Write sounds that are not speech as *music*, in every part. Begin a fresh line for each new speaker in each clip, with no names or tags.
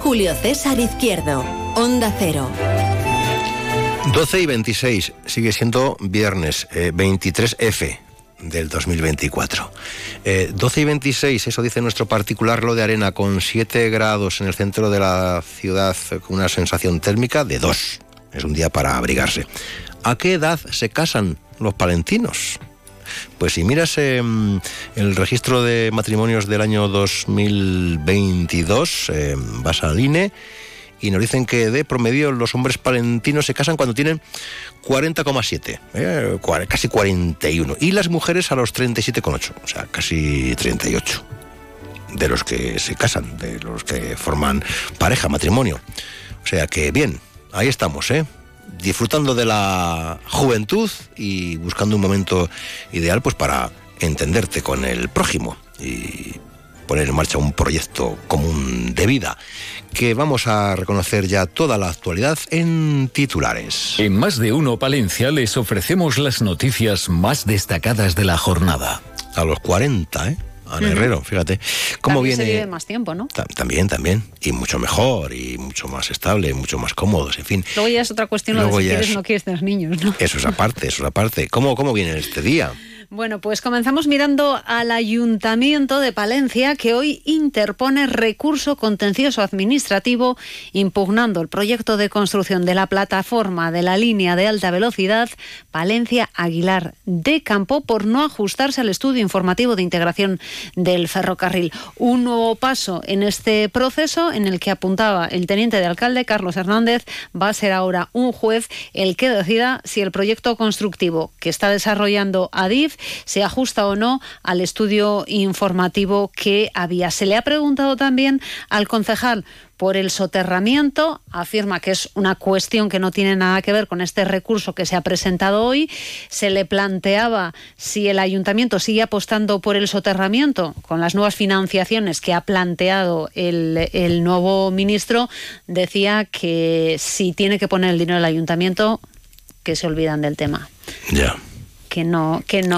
Julio César Izquierdo. Onda Cero.
12 y 26, sigue siendo viernes, 23F eh, del 2024. 12 eh, y 26, eso dice nuestro particular lo de arena, con 7 grados en el centro de la ciudad, con una sensación térmica de 2. Es un día para abrigarse. ¿A qué edad se casan los palentinos? Pues si miras em, el registro de matrimonios del año 2022, em, vas al INE y nos dicen que de promedio los hombres palentinos se casan cuando tienen 40,7, eh, casi 41, y las mujeres a los 37,8, o sea, casi 38 de los que se casan, de los que forman pareja, matrimonio. O sea que bien, ahí estamos, ¿eh? Disfrutando de la juventud y buscando un momento ideal pues para entenderte con el prójimo y poner en marcha un proyecto común de vida que vamos a reconocer ya toda la actualidad en titulares.
En más de uno Palencia les ofrecemos las noticias más destacadas de la jornada.
A los 40, ¿eh? Ana Herrero, fíjate. ¿Cómo
también
viene?
Se vive más tiempo, ¿no?
también, también. Y mucho mejor, y mucho más estable, mucho más cómodos, en fin.
Luego ya es otra cuestión lo de si quieres o no quieres tener niños, ¿no?
Eso es aparte, eso es aparte. ¿Cómo, cómo viene este día?
Bueno, pues comenzamos mirando al Ayuntamiento de Palencia que hoy interpone recurso contencioso administrativo impugnando el proyecto de construcción de la plataforma de la línea de alta velocidad Palencia-Aguilar de Campo por no ajustarse al estudio informativo de integración del ferrocarril. Un nuevo paso en este proceso en el que apuntaba el teniente de alcalde Carlos Hernández va a ser ahora un juez el que decida si el proyecto constructivo que está desarrollando ADIF se ajusta o no al estudio informativo que había. Se le ha preguntado también al concejal por el soterramiento. Afirma que es una cuestión que no tiene nada que ver con este recurso que se ha presentado hoy. Se le planteaba si el ayuntamiento sigue apostando por el soterramiento con las nuevas financiaciones que ha planteado el, el nuevo ministro. Decía que si tiene que poner el dinero el ayuntamiento, que se olvidan del tema.
Ya
que no, que no,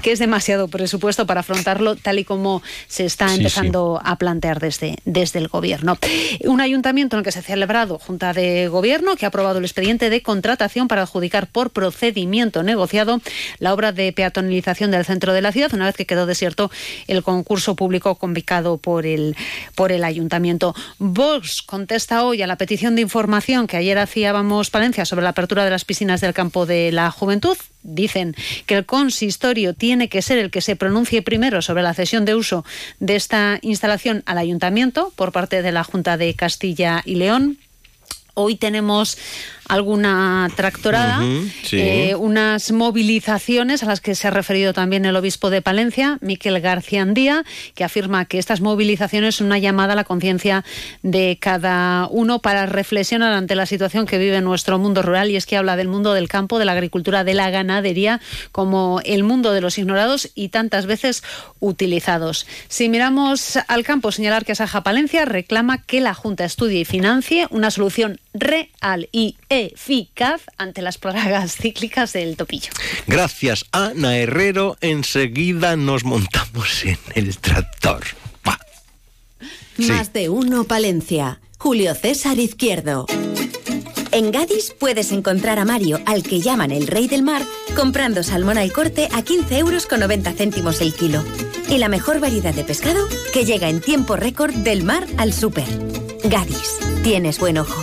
que, es, demasiado presupuesto para afrontarlo tal y como se está empezando a plantear desde, desde el gobierno. Un ayuntamiento en el que se ha celebrado Junta de Gobierno que ha aprobado el expediente de contratación para adjudicar por procedimiento negociado la obra de peatonalización del centro de la ciudad, una vez que quedó desierto el concurso público convocado por el, por el ayuntamiento. Vox contesta hoy a la petición de información que ayer hacía Vamos Palencia sobre la apertura de las piscinas del campo de la juventud dicen que el consistorio tiene que ser el que se pronuncie primero sobre la cesión de uso de esta instalación al ayuntamiento por parte de la Junta de Castilla y León. Hoy tenemos alguna tractorada, eh, unas movilizaciones a las que se ha referido también el obispo de Palencia, Miquel García Andía, que afirma que estas movilizaciones son una llamada a la conciencia de cada uno para reflexionar ante la situación que vive nuestro mundo rural y es que habla del mundo del campo, de la agricultura, de la ganadería, como el mundo de los ignorados y tantas veces utilizados. Si miramos al campo, señalar que Saja Palencia reclama que la Junta estudie y financie una solución real y eficaz ante las plagas *laughs* cíclicas del topillo.
Gracias, Ana Herrero. Enseguida nos montamos en el tractor.
Más de uno, Palencia. Julio César Izquierdo. En Gadis puedes encontrar a Mario, al que llaman el rey del mar, comprando salmón al corte a 15 euros con 90 céntimos el kilo. Y la mejor variedad de pescado que llega en tiempo récord del mar al súper. Gadis, tienes buen ojo.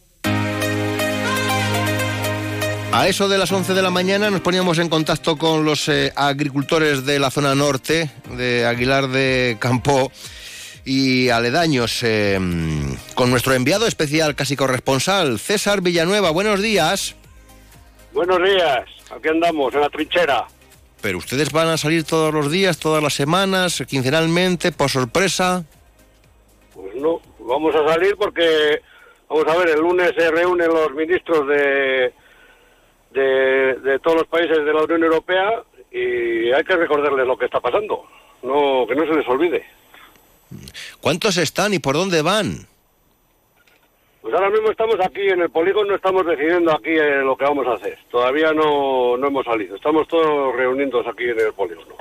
A eso de las 11 de la mañana nos poníamos en contacto con los eh, agricultores de la zona norte, de Aguilar de Campo y aledaños, eh, con nuestro enviado especial, casi corresponsal, César Villanueva. Buenos días.
Buenos días, aquí andamos, en la trinchera.
Pero ustedes van a salir todos los días, todas las semanas, quincenalmente, por sorpresa.
Pues no, vamos a salir porque, vamos a ver, el lunes se reúnen los ministros de, de, todos los países de la Unión Europea y hay que recordarles lo que está pasando, no que no se les olvide.
¿Cuántos están y por dónde van?
Pues ahora mismo estamos aquí en el polígono, estamos decidiendo aquí eh, lo que vamos a hacer. Todavía no, no hemos salido, estamos todos reunidos aquí en el polígono.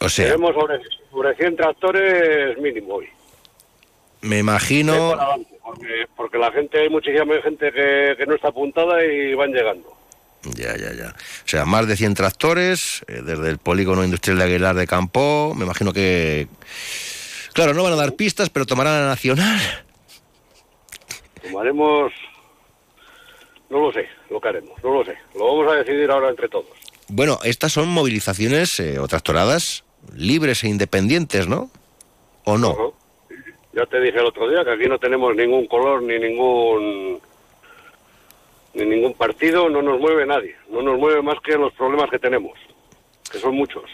O sea...
Tenemos sobre, sobre 100 tractores mínimo hoy.
Me imagino...
Porque, la gente, hay muchísima gente que, no está apuntada y van llegando.
Ya, ya, ya. O sea, más de 100 tractores eh, desde el polígono industrial de Aguilar de Campo. Me imagino que... Claro, no van a dar pistas, pero tomarán la nacional.
Tomaremos... No lo sé, lo que haremos, no lo sé. Lo vamos a decidir ahora entre todos.
Bueno, estas son movilizaciones eh, o tractoradas libres e independientes, ¿no? ¿O no?
Ya te dije el otro día que aquí no tenemos ningún color ni ningún ni ningún partido, no nos mueve nadie. No nos mueve más que los problemas que tenemos, que son muchos.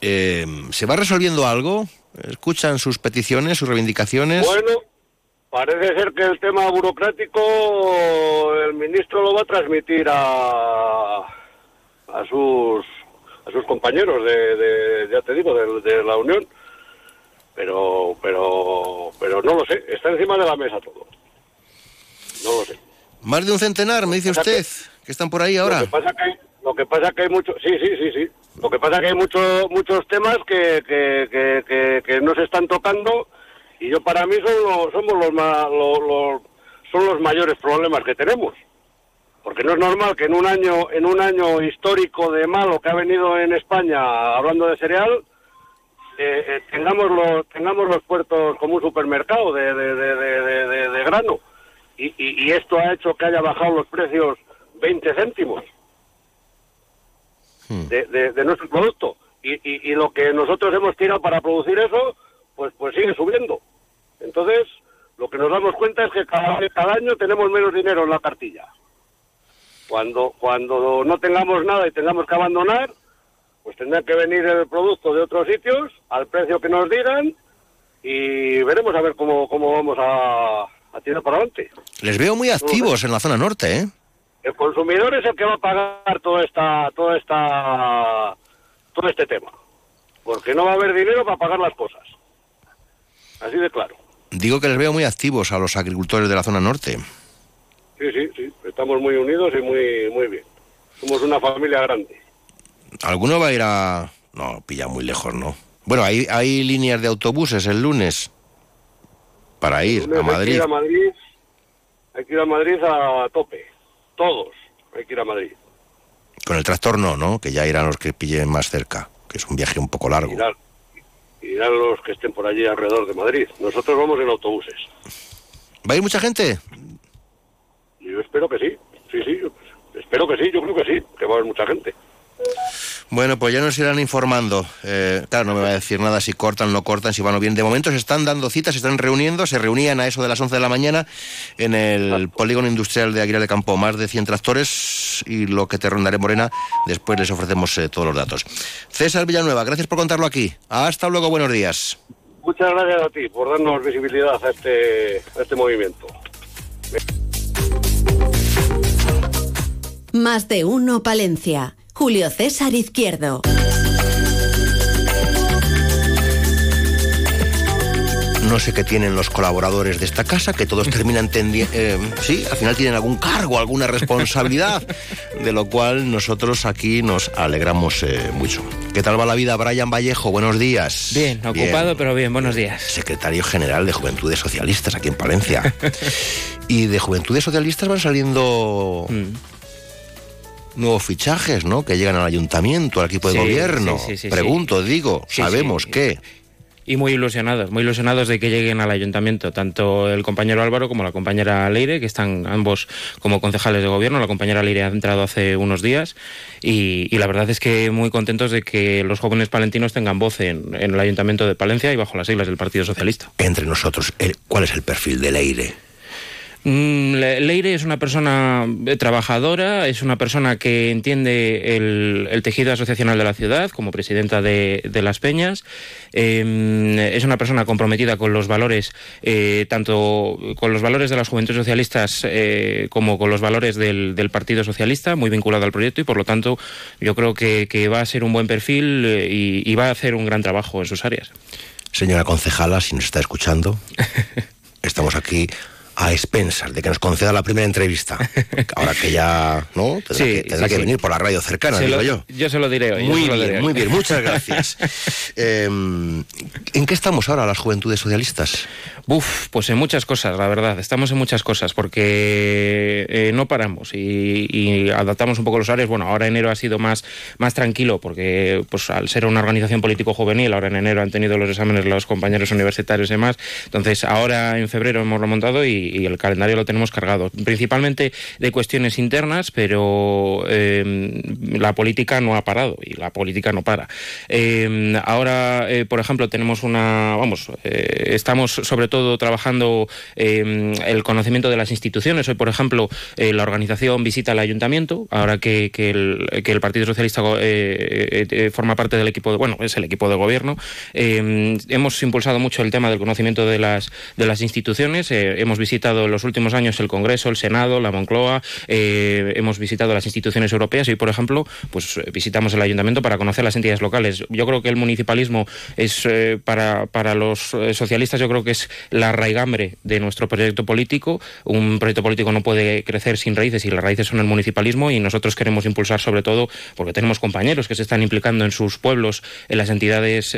Eh, ¿Se va resolviendo algo? ¿Escuchan sus peticiones, sus reivindicaciones?
Bueno, parece ser que el tema burocrático el ministro lo va a transmitir a, a sus a sus compañeros de, ya te digo, de la Unión pero pero pero no lo sé, está encima de la mesa todo. No lo sé.
Más de un centenar, me dice usted, que, están por ahí ahora.
Lo que pasa que lo que pasa que hay muchos, sí, sí, sí, sí. Lo que pasa que hay muchos muchos temas que, que, que, no se están tocando y yo para mí son somos los, los, son los mayores problemas que tenemos porque no es normal que en un año en un año histórico de malo que ha venido en España hablando de cereal eh, eh, tengamos los tengamos los puertos como un supermercado de, de, grano. Y, esto ha hecho que haya bajado los precios 20 céntimos hmm. de, nuestro producto. Y, lo que nosotros hemos tirado para producir eso pues pues sigue subiendo. Entonces lo que nos damos cuenta es que cada, cada año tenemos menos dinero en la cartilla. Cuando cuando no tengamos nada y tengamos que abandonar pues tendrá que venir el producto de otros sitios al precio que nos digan y veremos a ver cómo, cómo vamos a, tirar para adelante.
Les veo muy activos en la zona norte, ¿eh?
El consumidor es el que va a pagar toda esta, toda esta, todo este tema, porque no va a haber dinero para pagar las cosas. Así de claro.
Digo que les veo muy activos a los agricultores de la zona norte.
Sí, sí, sí. Estamos muy unidos y muy, muy bien. Somos una familia grande.
¿Alguno va a ir a...? No, pilla muy lejos, ¿no? Bueno, hay, hay líneas de autobuses el lunes para ir a Madrid.
Hay que ir a Madrid, hay que ir a Madrid a tope, todos hay que ir a Madrid.
Con el tractor no, ¿no? Que ya irán los que pillen más cerca, que es un viaje un poco largo.
Irán, irán los que estén por allí alrededor de Madrid. Nosotros vamos en autobuses.
¿Va a ir mucha gente?
Yo espero que sí, sí, sí, espero que sí, yo creo que sí, que va a haber mucha gente.
Bueno, pues ya nos irán informando. Eh, claro, no me va a decir nada si cortan, no cortan, si van o bien. De momento se están dando citas, se están reuniendo, se reunían a eso de las 11 de la mañana en el polígono industrial de Aguilar de Campo, más de 100 tractores y lo que te rondaré Morena, después les ofrecemos eh, todos los datos. César Villanueva, gracias por contarlo aquí. Hasta luego, buenos días.
Muchas gracias a ti por darnos visibilidad a este, a este movimiento.
Más de uno, Palencia. Julio César Izquierdo.
No sé qué tienen los colaboradores de esta casa, que todos terminan tendiendo... Eh, sí, al final tienen algún cargo, alguna responsabilidad, *laughs* de lo cual nosotros aquí nos alegramos eh, mucho. ¿Qué tal va la vida, Brian Vallejo? Buenos días.
Bien, ocupado, pero bien, buenos días.
Secretario General de Juventudes Socialistas aquí en Palencia. *laughs* y de Juventudes Socialistas van saliendo... Mm nuevos fichajes, ¿no? Que llegan al ayuntamiento, al equipo de gobierno. Pregunto, digo, ¿sabemos qué?
Y muy ilusionados, muy ilusionados de que lleguen al ayuntamiento, tanto el compañero Álvaro como la compañera Leire, que están ambos como concejales de gobierno. La compañera Leire ha entrado hace unos días y, la verdad es que muy contentos de que los jóvenes palentinos tengan voz en, en el ayuntamiento de Palencia y bajo las siglas del Partido Socialista.
Entre nosotros, ¿cuál es el perfil de Leire?
Mm, Leire es una persona eh, trabajadora, es una persona que entiende el, tejido asociacional de la ciudad como presidenta de, Las Peñas, em, es una persona comprometida con los valores, eh, tanto con los valores de las juventudes socialistas eh, como con los valores del, Partido Socialista, muy vinculado al proyecto y por lo tanto yo creo que, va a ser un buen perfil y, y va a hacer un gran trabajo en sus áreas.
Señora concejala, si nos está escuchando, *laughs* estamos aquí a expensas de que nos conceda la primera entrevista. *laughs* Ahora que ya, ¿no? Tendrá, que, venir por la radio cercana, digo yo.
Yo se lo diré hoy.
Muy bien, muy bien, muchas gracias. *laughs* Em, ¿En qué estamos ahora las juventudes socialistas?
Uf, pues en muchas cosas, la verdad. Estamos en muchas cosas porque eh, no paramos y, adaptamos un poco los horarios. Bueno, ahora enero ha sido más, más tranquilo porque pues al ser una organización político juvenil, ahora en enero han tenido los exámenes los compañeros universitarios y demás. Entonces, ahora en febrero hemos remontado y y, el calendario lo tenemos cargado, principalmente de cuestiones internas, pero eh, la política no ha parado y la política no para. Eh, ahora, eh, por ejemplo, tenemos una, vamos, estamos sobre todo trabajando el conocimiento de las instituciones. Hoy, por ejemplo, la organización visita el ayuntamiento, ahora que, el, Partido Socialista forma parte del equipo, bueno, es el equipo de gobierno. hemos impulsado mucho el tema del conocimiento de las, de las instituciones, hemos visitado visitado en los últimos años el Congreso, el Senado, la Moncloa, eh, hemos visitado las instituciones europeas y, por ejemplo, pues eh, visitamos el ayuntamiento para conocer las entidades locales. Yo creo que el municipalismo es eh, para, para los socialistas, yo creo que es la raigambre de nuestro proyecto político. Un proyecto político no puede crecer sin raíces y las raíces son el municipalismo y nosotros queremos impulsar sobre todo porque tenemos compañeros que se están implicando en sus pueblos, en las entidades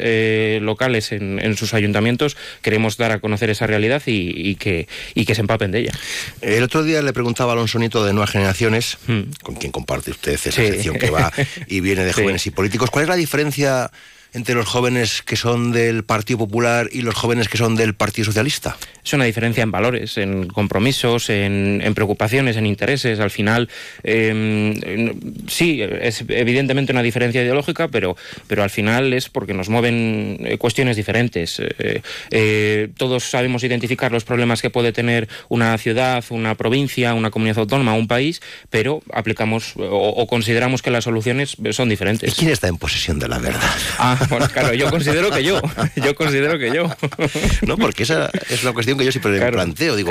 locales, en, sus ayuntamientos. Queremos dar a conocer esa realidad y, que, que se empapen de ella.
El otro día le preguntaba a Alonso Nieto de Nuevas Generaciones, hmm. con quien comparte usted esa sección que va *laughs* y viene de jóvenes y políticos, ¿cuál es la diferencia entre los jóvenes que son del Partido Popular y los jóvenes que son del Partido Socialista?
Es una diferencia en valores, en compromisos, en, preocupaciones, en intereses. Al final, em, sí, es evidentemente una diferencia ideológica, pero, pero al final es porque nos mueven eh, cuestiones diferentes. Eh, eh, todos sabemos identificar los problemas que puede tener una ciudad, una provincia, una comunidad autónoma, un país, pero aplicamos o, consideramos que las soluciones son diferentes.
¿Y quién está en posesión de la verdad?
Ah, bueno, claro, yo considero que yo. Yo considero que yo.
No, porque esa es la cuestión que yo siempre planteo. Digo,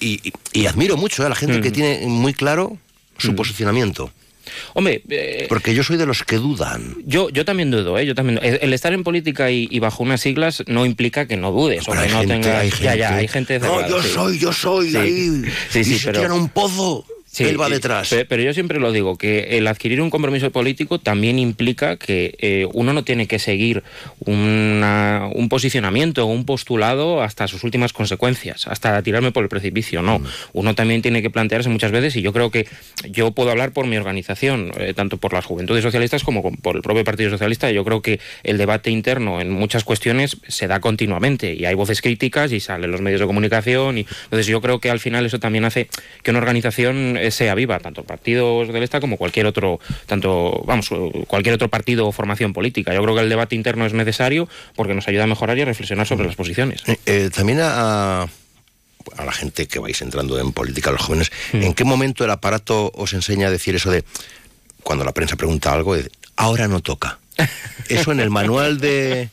y, admiro mucho a la gente que mm. tiene muy claro su mm. posicionamiento.
Hombre,
eh, porque yo soy de los que dudan.
Yo, yo también dudo, ¿eh? Yo también. El, estar en política y, bajo unas siglas no implica que no dudes o que no tengas.
Hay gente,
ya, ya, hay gente.
No, yo soy, yo soy ahí. Sí, sí, y se pero... un pozo. Sí, él va detrás.
Pero, yo siempre lo digo, que el adquirir un compromiso político también implica que eh, uno no tiene que seguir un posicionamiento o un postulado hasta sus últimas consecuencias, hasta tirarme por el precipicio. No, mm. uno también tiene que plantearse muchas veces, y yo creo que yo puedo hablar por mi organización, eh, tanto por las juventudes socialistas como por el propio Partido Socialista. Yo creo que el debate interno en muchas cuestiones se da continuamente y hay voces críticas y salen los medios de comunicación. Y, entonces yo creo que al final eso también hace que una organización sea viva, tanto el Partido Socialista como cualquier otro, tanto, vamos, cualquier otro partido o formación política. Yo creo que el debate interno es necesario porque nos ayuda a mejorar y a reflexionar sobre las posiciones.
Eh, eh, también a, a la gente que vais entrando en política, los jóvenes, mm. ¿en qué momento el aparato os enseña a decir eso de, cuando la prensa pregunta algo, ahora no toca? *laughs* Eso en el manual de,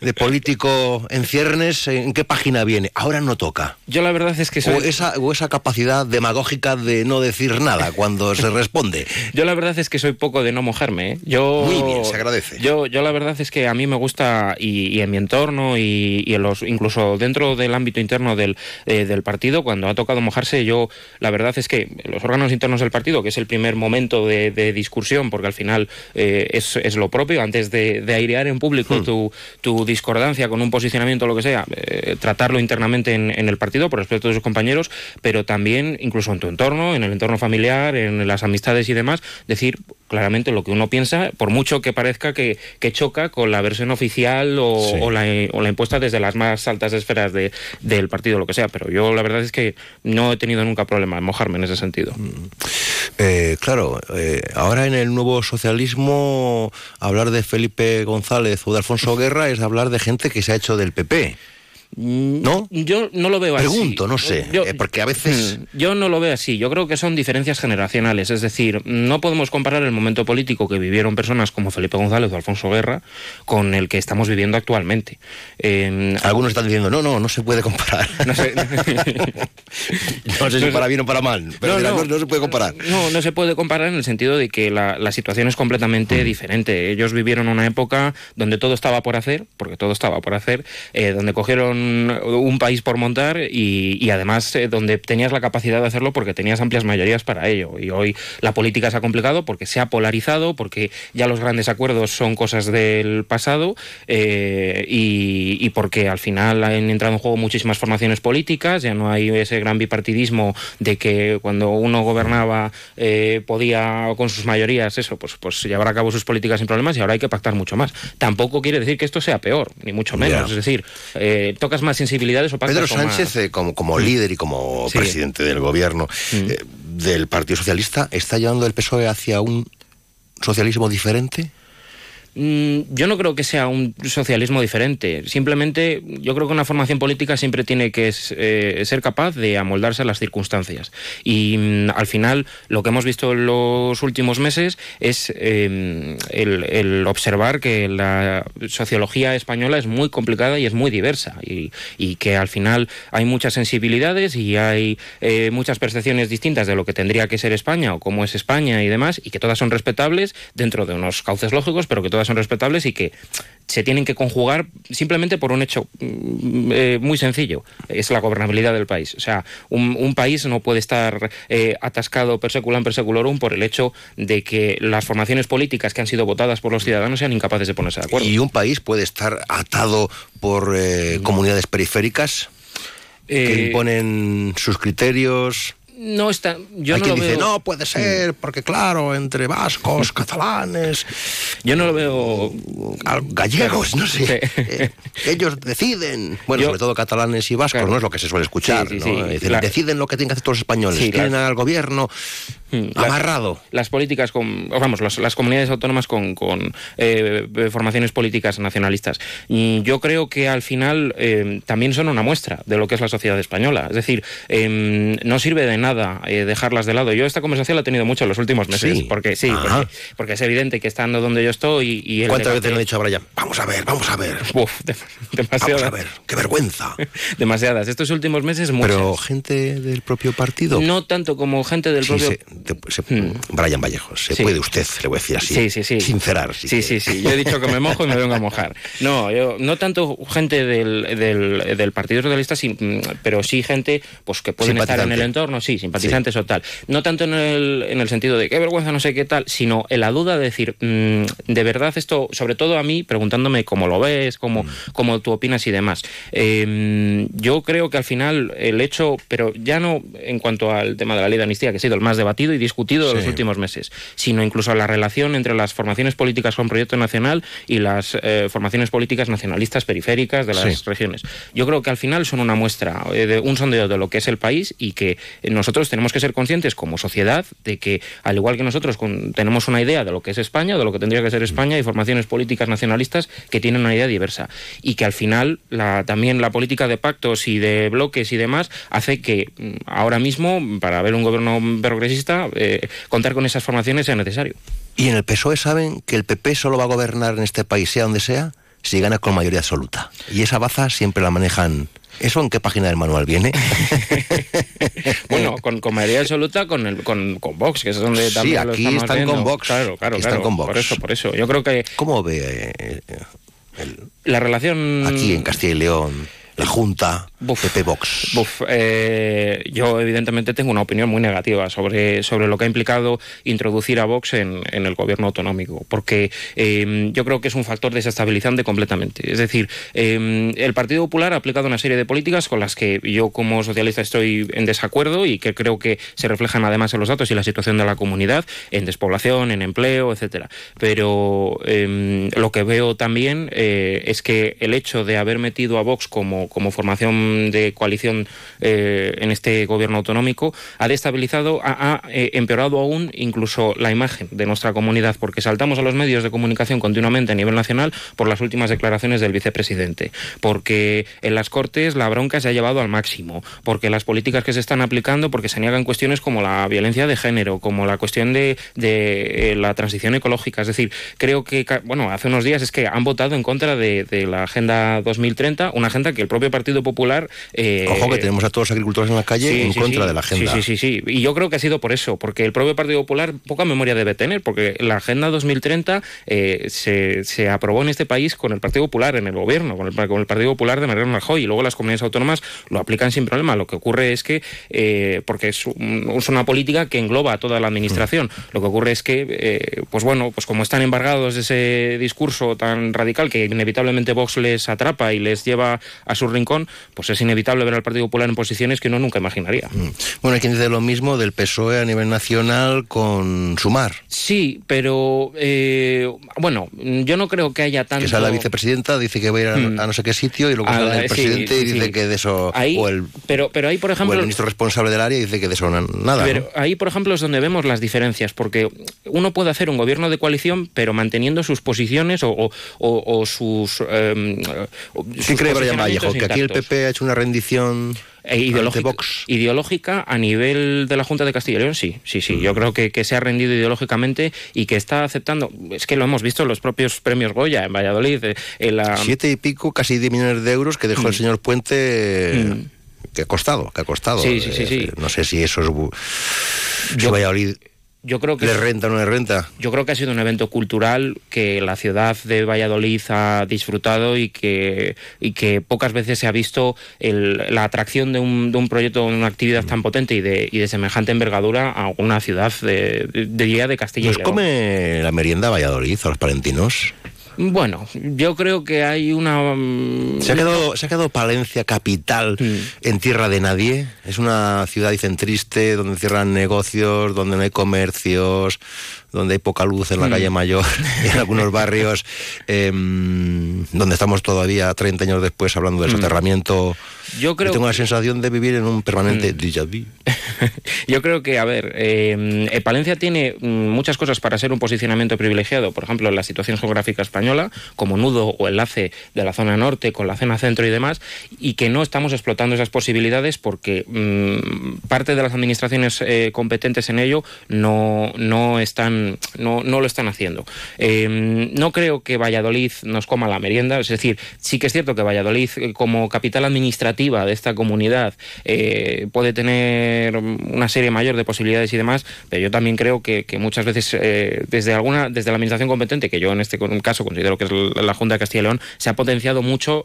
de político en ciernes, ¿en qué página viene? Ahora no toca.
Yo la verdad es que
soy... O esa, o esa capacidad demagógica de no decir nada cuando se responde. *laughs*
Yo la verdad es que soy poco de no mojarme. ¿eh? Yo,
Muy bien, se agradece.
Yo, yo la verdad es que a mí me gusta, y, en mi entorno, y, en los, incluso dentro del ámbito interno del, eh, del partido, cuando ha tocado mojarse, yo la verdad es que los órganos internos del partido, que es el primer momento de, discusión, porque al final eh, es, es, lo propio, antes de, airear en público hmm. tu, tu discordancia con un posicionamiento o lo que sea, eh, tratarlo internamente en, en, el partido por respeto de sus compañeros, pero también incluso en tu entorno, en el entorno familiar, en las amistades y demás, decir claramente lo que uno piensa, por mucho que parezca que, choca con la versión oficial o, la, impuesta desde las más altas esferas de, del partido, lo que sea. Pero yo la verdad es que no he tenido nunca problema en mojarme en ese sentido. Mm.
Eh, claro, eh, ahora en el nuevo socialismo hablar de Felipe González o de Alfonso *laughs* Guerra es hablar de gente que se ha hecho del PP. ¿No?
Yo no lo veo
así. Pregunto, no sé, eh, porque a veces...
Mm, yo no lo veo así, yo creo que son diferencias generacionales, es decir, no podemos comparar el momento político que vivieron personas como Felipe González o Alfonso Guerra con el que estamos viviendo actualmente.
Algunos están diciendo, no, no, no se puede comparar. *laughs* *laughs* No sé, si para bien o para mal, pero no, se puede comparar.
No, no se puede comparar en el sentido de que la, situación es completamente mm. diferente. Ellos vivieron una época donde todo estaba por hacer, porque todo estaba por hacer, eh, donde cogieron un, país por montar y, además eh, donde tenías la capacidad de hacerlo porque tenías amplias mayorías para ello. Y hoy la política se ha complicado porque se ha polarizado, porque ya los grandes acuerdos son cosas del pasado eh, y, porque al final han entrado en juego muchísimas formaciones políticas, ya no hay ese gran bipartidismo de que cuando uno gobernaba eh, podía con sus mayorías eso, pues, pues llevar a cabo sus políticas sin problemas y ahora hay que pactar mucho más. Tampoco quiere decir que esto sea peor, ni mucho menos. Es decir, más sensibilidades o
Pedro Sánchez, eh, como, como mm. líder y como presidente del gobierno mm. eh, del Partido Socialista, ¿está llevando el PSOE hacia un socialismo diferente?
Mm, yo no creo que sea un socialismo diferente. Simplemente yo creo que una formación política siempre tiene que eh, ser capaz de amoldarse a las circunstancias. Y mm, al final lo que hemos visto en los últimos meses es em, el, observar que la sociología española es muy complicada y es muy diversa. Y, que al final hay muchas sensibilidades y hay eh, muchas percepciones distintas de lo que tendría que ser España o cómo es España y demás, y que todas son respetables dentro de unos cauces lógicos, pero que todas son respetables y que se tienen que conjugar simplemente por un hecho mm, eh, muy sencillo, es la gobernabilidad del país. O sea, un, país no puede estar eh, atascado per seculam per seculorum por el hecho de que las formaciones políticas que han sido votadas por los ciudadanos sean incapaces de ponerse de acuerdo.
¿Y un país puede estar atado por eh, comunidades periféricas? que imponen sus criterios
no está. Yo
Hay
no
quien
lo
dice,
veo...
no puede ser, porque claro, entre vascos, catalanes.
Yo no lo veo.
Gallegos, no sé. Eh, ellos deciden. Bueno, sobre todo catalanes y vascos, no es lo que se suele escuchar. Deciden lo que tienen que hacer todos los españoles. Tienen al gobierno Hmm. amarrado.
Las, políticas con, vamos, las, comunidades autónomas con, eh, formaciones políticas nacionalistas. Mm, yo creo que al final eh, también son una muestra de lo que es la sociedad española. Es decir, em, no sirve de nada eh, dejarlas de lado. Yo esta conversación la he tenido mucho en los últimos meses, porque sí, porque, es evidente que estando donde yo estoy y
¿Cuántas veces le he dicho a Brian? Vamos a ver, vamos a ver.
Uf, *laughs* demasiadas.
Vamos a ver, qué vergüenza. *laughs*
demasiadas. Estos últimos meses muchas.
Pero gente del propio partido.
No tanto como gente del propio
se, hmm. Brian Vallejos, se puede usted, le voy a decir así, sí, sí, sí. sincerar.
sí, sí, sí, yo he dicho que me mojo y me vengo a mojar. No, yo, no tanto gente del, del, Partido Socialista, pero sí gente pues que pueden estar en el entorno, sí, simpatizantes o tal. No tanto en el, en el sentido de qué vergüenza, no sé qué tal, sino en la duda de decir, mm, de verdad esto, sobre todo a mí, preguntándome cómo lo ves, cómo, mm. cómo tú opinas y demás. Em, yo creo que al final el hecho, pero ya no en cuanto al tema de la ley de amnistía, que ha sido el más debatido y discutido, de los últimos meses, sino incluso la relación entre las formaciones políticas con proyecto nacional y las eh, formaciones políticas nacionalistas periféricas de las regiones. Yo creo que al final son una muestra, eh, de un sondeo de lo que es el país y que nosotros tenemos que ser conscientes como sociedad de que, al igual que nosotros tenemos una idea de lo que es España, de lo que tendría que ser España, y formaciones políticas nacionalistas que tienen una idea diversa. Y que al final la, también la política de pactos y de bloques y demás hace que mm, ahora mismo, para ver un gobierno progresista, eh, contar con esas formaciones sea necesario.
¿Y en el PSOE saben que el PP solo va a gobernar en este país, sea donde sea, si gana con mayoría absoluta? Y esa baza siempre la manejan ¿Eso en qué página del manual viene? *laughs* *laughs*
bueno, con, mayoría absoluta con, el, con, Vox, que es donde también
sí, aquí están con Vox.
Claro, claro, están con Vox. Por eso, por eso. Yo creo que...
¿Cómo ve eh,
la relación...
Aquí en Castilla y León, la Junta PP Vox.
Eh, yo evidentemente tengo una opinión muy negativa sobre, sobre lo que ha implicado introducir a Vox en, el gobierno autonómico, porque em, yo creo que es un factor desestabilizante completamente. Es decir, em, el Partido Popular ha aplicado una serie de políticas con las que yo como socialista estoy en desacuerdo y que creo que se reflejan además en los datos y la situación de la comunidad, en despoblación, en empleo, etcétera. Pero em, lo que veo también eh, es que el hecho de haber metido a Vox como, como formación de coalición eh, en este gobierno autonómico ha destabilizado, ha, eh, empeorado aún incluso la imagen de nuestra comunidad, porque saltamos a los medios de comunicación continuamente a nivel nacional por las últimas declaraciones del vicepresidente, porque en las Cortes la bronca se ha llevado al máximo, porque las políticas que se están aplicando, porque se niegan cuestiones como la violencia de género, como la cuestión de, de la transición ecológica. Es decir, creo que, bueno, hace unos días es que han votado en contra de la Agenda 2030, una agenda que el propio Partido Popular...
Eh, Ojo que tenemos a todos los agricultores en la calle en contra de la agenda.
Sí, sí, sí, Y yo creo que ha sido por eso, porque el propio Partido Popular poca memoria debe tener, porque la Agenda 2030 eh, se, se, aprobó en este país con el Partido Popular en el gobierno, con el, con el Partido Popular de Mariano Rajoy, y luego las comunidades autónomas lo aplican sin problema. Lo que ocurre es que, eh, porque es, es, una política que engloba a toda la administración, mm. lo que ocurre es que, pues bueno, pues como están embargados de ese discurso tan radical que inevitablemente Vox les atrapa y les lleva a su rincón, pues es inevitable ver al Partido Popular en posiciones que uno nunca imaginaría. Mm.
Bueno, hay quien dice lo mismo del PSOE a nivel nacional con Sumar.
Sí, pero eh, bueno, yo no creo que haya tanto...
Que sale la vicepresidenta, dice que va a ir a, mm. no sé qué sitio y luego sale el presidente y dice que de eso...
o el, pero, pero ahí, por ejemplo...
el ministro responsable del área dice que de eso nada.
Pero ahí, por ejemplo, es donde vemos las diferencias, porque uno puede hacer un gobierno de coalición, pero manteniendo sus posiciones o, o, sus... Eh,
¿Qué cree Vallejo? Que aquí el PP ha hecho una rendición
e ideológica, ideológica a nivel de la Junta de Castilla y León, sí, sí, sí. Yo creo que, que, se ha rendido ideológicamente y que está aceptando. Es que lo hemos visto en los propios premios Goya en Valladolid. Eh, en la...
Siete y pico, casi diez millones de euros que dejó el mm. señor Puente. Mm. Que ha costado, que ha costado.
Sí, sí, sí. Eh, sí.
No sé si eso es. Yo, Valladolid
yo creo que...
¿Le renta o no le renta?
Yo creo que ha sido un evento cultural que la ciudad de Valladolid ha disfrutado y que, y que pocas veces se ha visto la atracción de un, de un proyecto, de una actividad tan potente y de, y de semejante envergadura a una ciudad de, de, de, de Castilla y León.
come la merienda Valladolid a los palentinos?
Bueno, yo creo que hay una...
Mm, ¿Se ha quedado, ¿se ha quedado Palencia capital en tierra de nadie? Es una ciudad, dicen, triste, donde cierran negocios, donde no hay comercios, donde hay poca luz en la mm. calle Mayor y *laughs* en algunos barrios, em, donde estamos todavía 30 años después hablando del mm. soterramiento. Yo creo tengo la sensación de vivir en un permanente mm. déjà vu. *laughs*
Yo creo que, a ver, em, eh, Palencia tiene muchas cosas para ser un posicionamiento privilegiado, por ejemplo, la situación geográfica española, como nudo o enlace de la zona norte con la zona centro y demás, y que no estamos explotando esas posibilidades porque parte de las administraciones eh, competentes en ello no, no están no, no lo están haciendo. Em, no creo que Valladolid nos coma la merienda, es decir, sí que es cierto que Valladolid eh, como capital administrativa de esta comunidad eh, puede tener una serie mayor de posibilidades y demás, pero yo también creo que, muchas veces eh, desde alguna desde la administración competente, que yo en este caso considero que es la Junta de Castilla y León, se ha potenciado mucho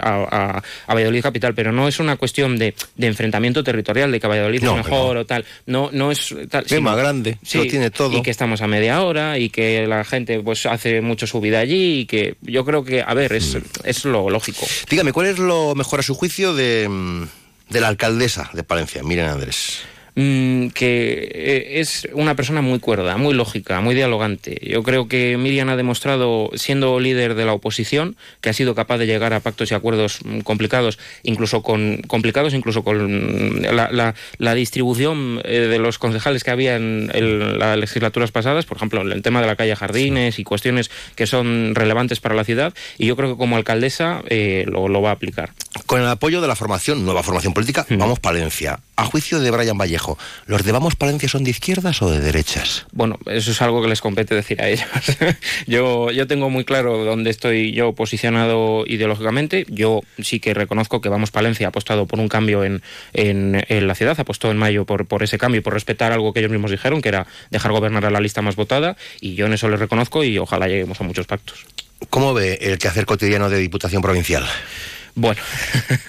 a, Valladolid capital, pero no es una cuestión de, enfrentamiento territorial, de que Valladolid es mejor o tal, no, no es tal.
Es más grande, lo tiene todo.
Y que estamos a media hora y que la gente pues hace mucho su vida allí y que yo creo que, a ver, es, mm. es lo lógico.
Dígame, ¿cuál es lo mejor a su juicio de, mm, de la alcaldesa de Palencia, Miren Andrés?
Mm, que eh, es una persona muy cuerda, muy lógica, muy dialogante. Yo creo que Miriam ha demostrado, siendo líder de la oposición, que ha sido capaz de llegar a pactos y acuerdos mm, complicados, incluso con complicados, incluso con la, la, distribución eh, de los concejales que había en, las legislaturas pasadas, por ejemplo, el tema de la calle Jardines y cuestiones que son relevantes para la ciudad. Y yo creo que como alcaldesa eh, lo, va a aplicar.
Con el apoyo de la formación, nueva formación política, mm. vamos Palencia. A juicio de Brian Valle ¿los de Vamos Palencia son de izquierdas o de derechas?
Bueno, eso es algo que les compete decir a ellos. *laughs* yo, yo tengo muy claro dónde estoy yo posicionado ideológicamente. Yo sí que reconozco que Vamos Palencia ha apostado por un cambio en, en, la ciudad, ha apostado en mayo por, por ese cambio y por respetar algo que ellos mismos dijeron, que era dejar gobernar a la lista más votada, y yo en eso les reconozco y ojalá lleguemos a muchos pactos.
¿Cómo ve el quehacer cotidiano de Diputación Provincial?
Bueno,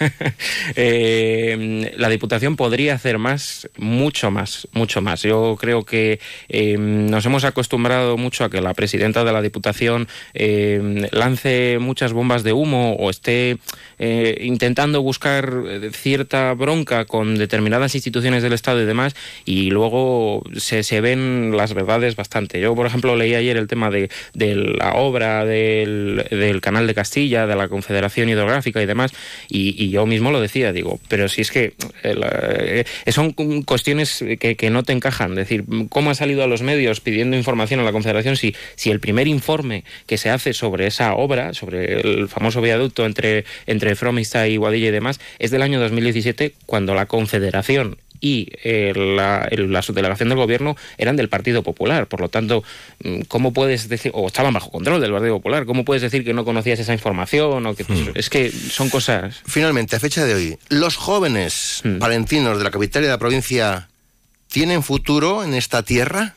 *laughs* eh, la Diputación podría hacer más, mucho más, mucho más. Yo creo que eh, nos hemos acostumbrado mucho a que la presidenta de la Diputación eh, lance muchas bombas de humo o esté intentando buscar cierta bronca con determinadas instituciones del Estado y demás, y luego se, se ven las verdades bastante. Yo, por ejemplo, leí ayer el tema de, de la obra del, del Canal de Castilla, de la Confederación Hidrográfica y demás demás, y, yo mismo lo decía, digo, pero si es que eh, eh, son cuestiones que, no te encajan, es decir, ¿cómo ha salido a los medios pidiendo información a la Confederación si, si el primer informe que se hace sobre esa obra, sobre el famoso viaducto entre, entre Fromista y Guadilla y demás, es del año 2017, cuando la Confederación y eh, la, la, subdelegación del gobierno eran del Partido Popular. Por lo tanto, mm, ¿cómo puedes decir, o estaban bajo control del Partido Popular, cómo puedes decir que no conocías esa información? O que, pues, hmm. Es que son cosas...
Finalmente, a fecha de hoy, ¿los jóvenes hmm. palentinos de la capital y de la provincia tienen futuro en esta tierra?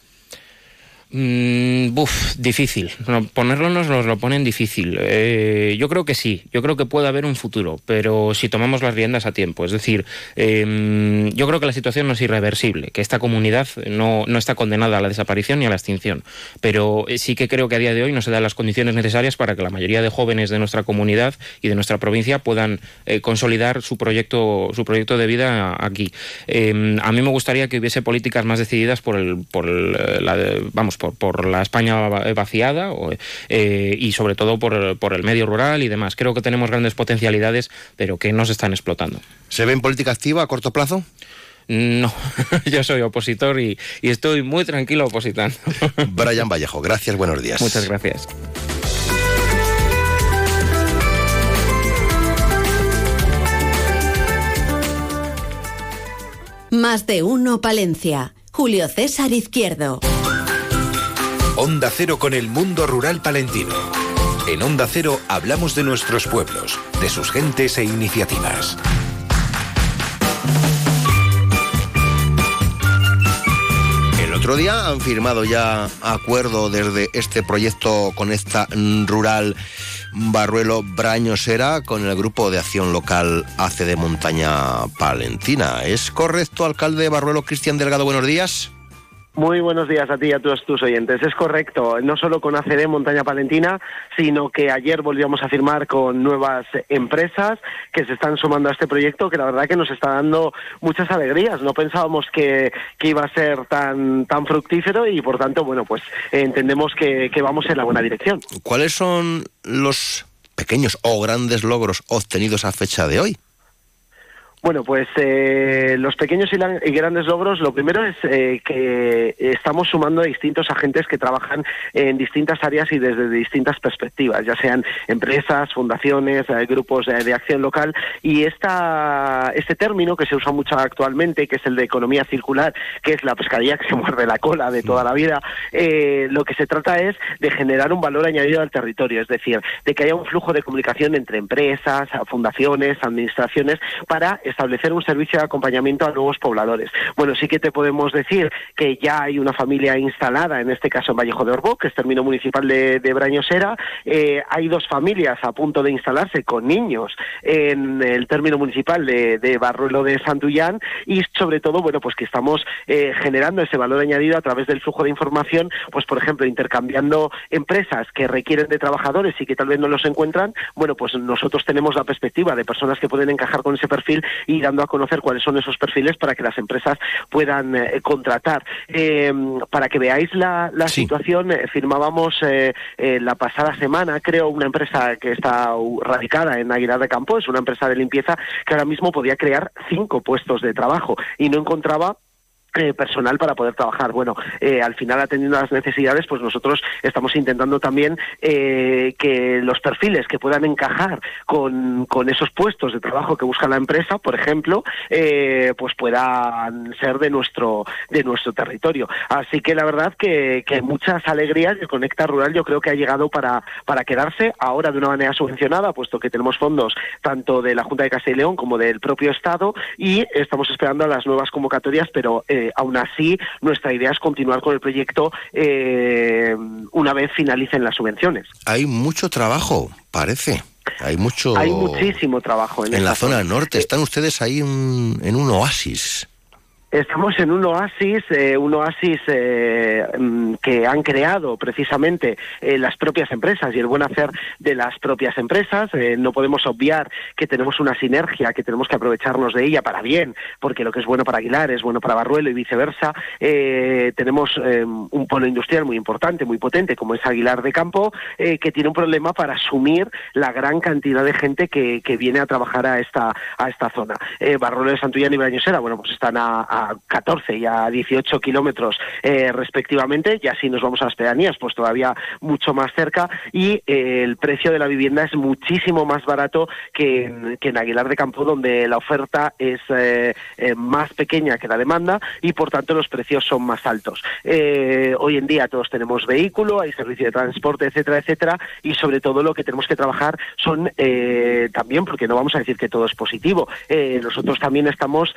Mm, buf, difícil. ponerlo nos lo ponen difícil. Eh, yo creo que sí, yo creo que puede haber un futuro, pero si tomamos las riendas a tiempo. Es decir, em, yo creo que la situación no es irreversible, que esta comunidad no, no, está condenada a la desaparición ni a la extinción. Pero eh, sí que creo que a día de hoy no se dan las condiciones necesarias para que la mayoría de jóvenes de nuestra comunidad y de nuestra provincia puedan eh, consolidar su proyecto, su proyecto de vida aquí. Em, a mí me gustaría que hubiese políticas más decididas por el, por la, vamos, por, la España vaciada eh, y sobre todo por, por el medio rural y demás. Creo que tenemos grandes potencialidades, pero que no se están explotando.
¿Se ve en política activa a corto plazo?
No, *laughs* yo soy opositor y, y, estoy muy tranquilo opositando. *laughs*
Brian Vallejo, gracias, buenos días.
Muchas gracias.
Más de uno, Palencia. Julio César Izquierdo.
Onda Cero con el mundo rural palentino. En Onda Cero hablamos de nuestros pueblos, de sus gentes e iniciativas.
El otro día han firmado ya acuerdo desde este proyecto con esta Rural Barruelo Brañosera con el grupo de acción local ACD Montaña Palentina. ¿Es correcto, alcalde Barruelo Cristian Delgado? Buenos días.
Muy buenos días a ti y a todos tus oyentes. Es correcto, no solo con ACD Montaña Palentina, sino que ayer volvíamos a firmar con nuevas empresas que se están sumando a este proyecto, que la verdad que nos está dando muchas alegrías. No pensábamos que, iba a ser tan, fructífero y por tanto, bueno, pues entendemos que vamos en la buena dirección.
¿Cuáles son los pequeños o grandes logros obtenidos a fecha de hoy?
Bueno, pues eh, los pequeños y, grandes logros, lo primero es eh, que estamos sumando a distintos agentes que trabajan en distintas áreas y desde distintas perspectivas, ya sean empresas, fundaciones, eh, grupos de acción local. Y esta, este término que se usa mucho actualmente, que es el de economía circular, que es la pescadilla que se muerde la cola de toda la vida, lo que se trata es de generar un valor añadido al territorio, es decir, de que haya un flujo de comunicación entre empresas, fundaciones, administraciones, para establecer un servicio de acompañamiento a nuevos pobladores. Bueno, sí que te podemos decir que ya hay una familia instalada, en este caso en Vallejo de Orbo, que es término municipal de, Brañosera. Eh, hay dos familias a punto de instalarse con niños en el término municipal de, Barruelo de Santullán y sobre todo, bueno, pues que estamos eh, generando ese valor añadido a través del flujo de información, pues por ejemplo, intercambiando empresas que requieren de trabajadores y que tal vez no los encuentran, bueno, pues nosotros tenemos la perspectiva de personas que pueden encajar con ese perfil y dando a conocer cuáles son esos perfiles para que las empresas puedan eh, contratar. Eh, para que veáis la, situación, eh, firmábamos la pasada semana, creo, una empresa que está radicada en Aguilar de Campo, es una empresa de limpieza que ahora mismo podía crear cinco puestos de trabajo y no encontraba eh, personal para poder trabajar. Bueno, eh, al final atendiendo a las necesidades, pues nosotros estamos intentando también eh, que los perfiles que puedan encajar con, esos puestos de trabajo que busca la empresa, por ejemplo, pues puedan ser de nuestro de nuestro territorio. Así que la verdad que, que muchas alegrías. El Conecta Rural yo creo que ha llegado para para quedarse ahora de una manera subvencionada, puesto que tenemos fondos tanto de la Junta de Castilla y León como del propio Estado y estamos esperando a las nuevas convocatorias, pero aún así, nuestra idea es continuar con el proyecto eh, una vez finalicen las subvenciones.
Hay mucho trabajo, parece. Hay mucho.
Hay muchísimo trabajo
en, en la zona norte. Están ustedes ahí en un oasis.
Estamos en un oasis, eh, un oasis eh, mm, que han creado precisamente eh, las propias empresas y el buen hacer de las propias empresas. no podemos obviar que tenemos una sinergia, que tenemos que aprovecharnos de ella para bien, porque lo que es bueno para Aguilar es bueno para Barruelo y viceversa. tenemos un polo industrial muy importante, muy potente, como es Aguilar de Campo, que tiene un problema para asumir la gran cantidad de gente que, viene a trabajar a esta, a esta zona. Barruelo de Santullán y Brañosera, bueno, pues están a a 14 y a 18 kilómetros eh, respectivamente, y así nos vamos a las pedanías, pues todavía mucho más cerca, y eh, el precio de la vivienda es muchísimo más barato que en, que en Aguilar de Campo, donde la oferta es eh, más pequeña que la demanda y por tanto los precios son más altos. hoy en día todos tenemos vehículo, hay servicio de transporte, etcétera, etcétera, y sobre todo lo que tenemos que trabajar son también, porque no vamos a decir que todo es positivo, nosotros también estamos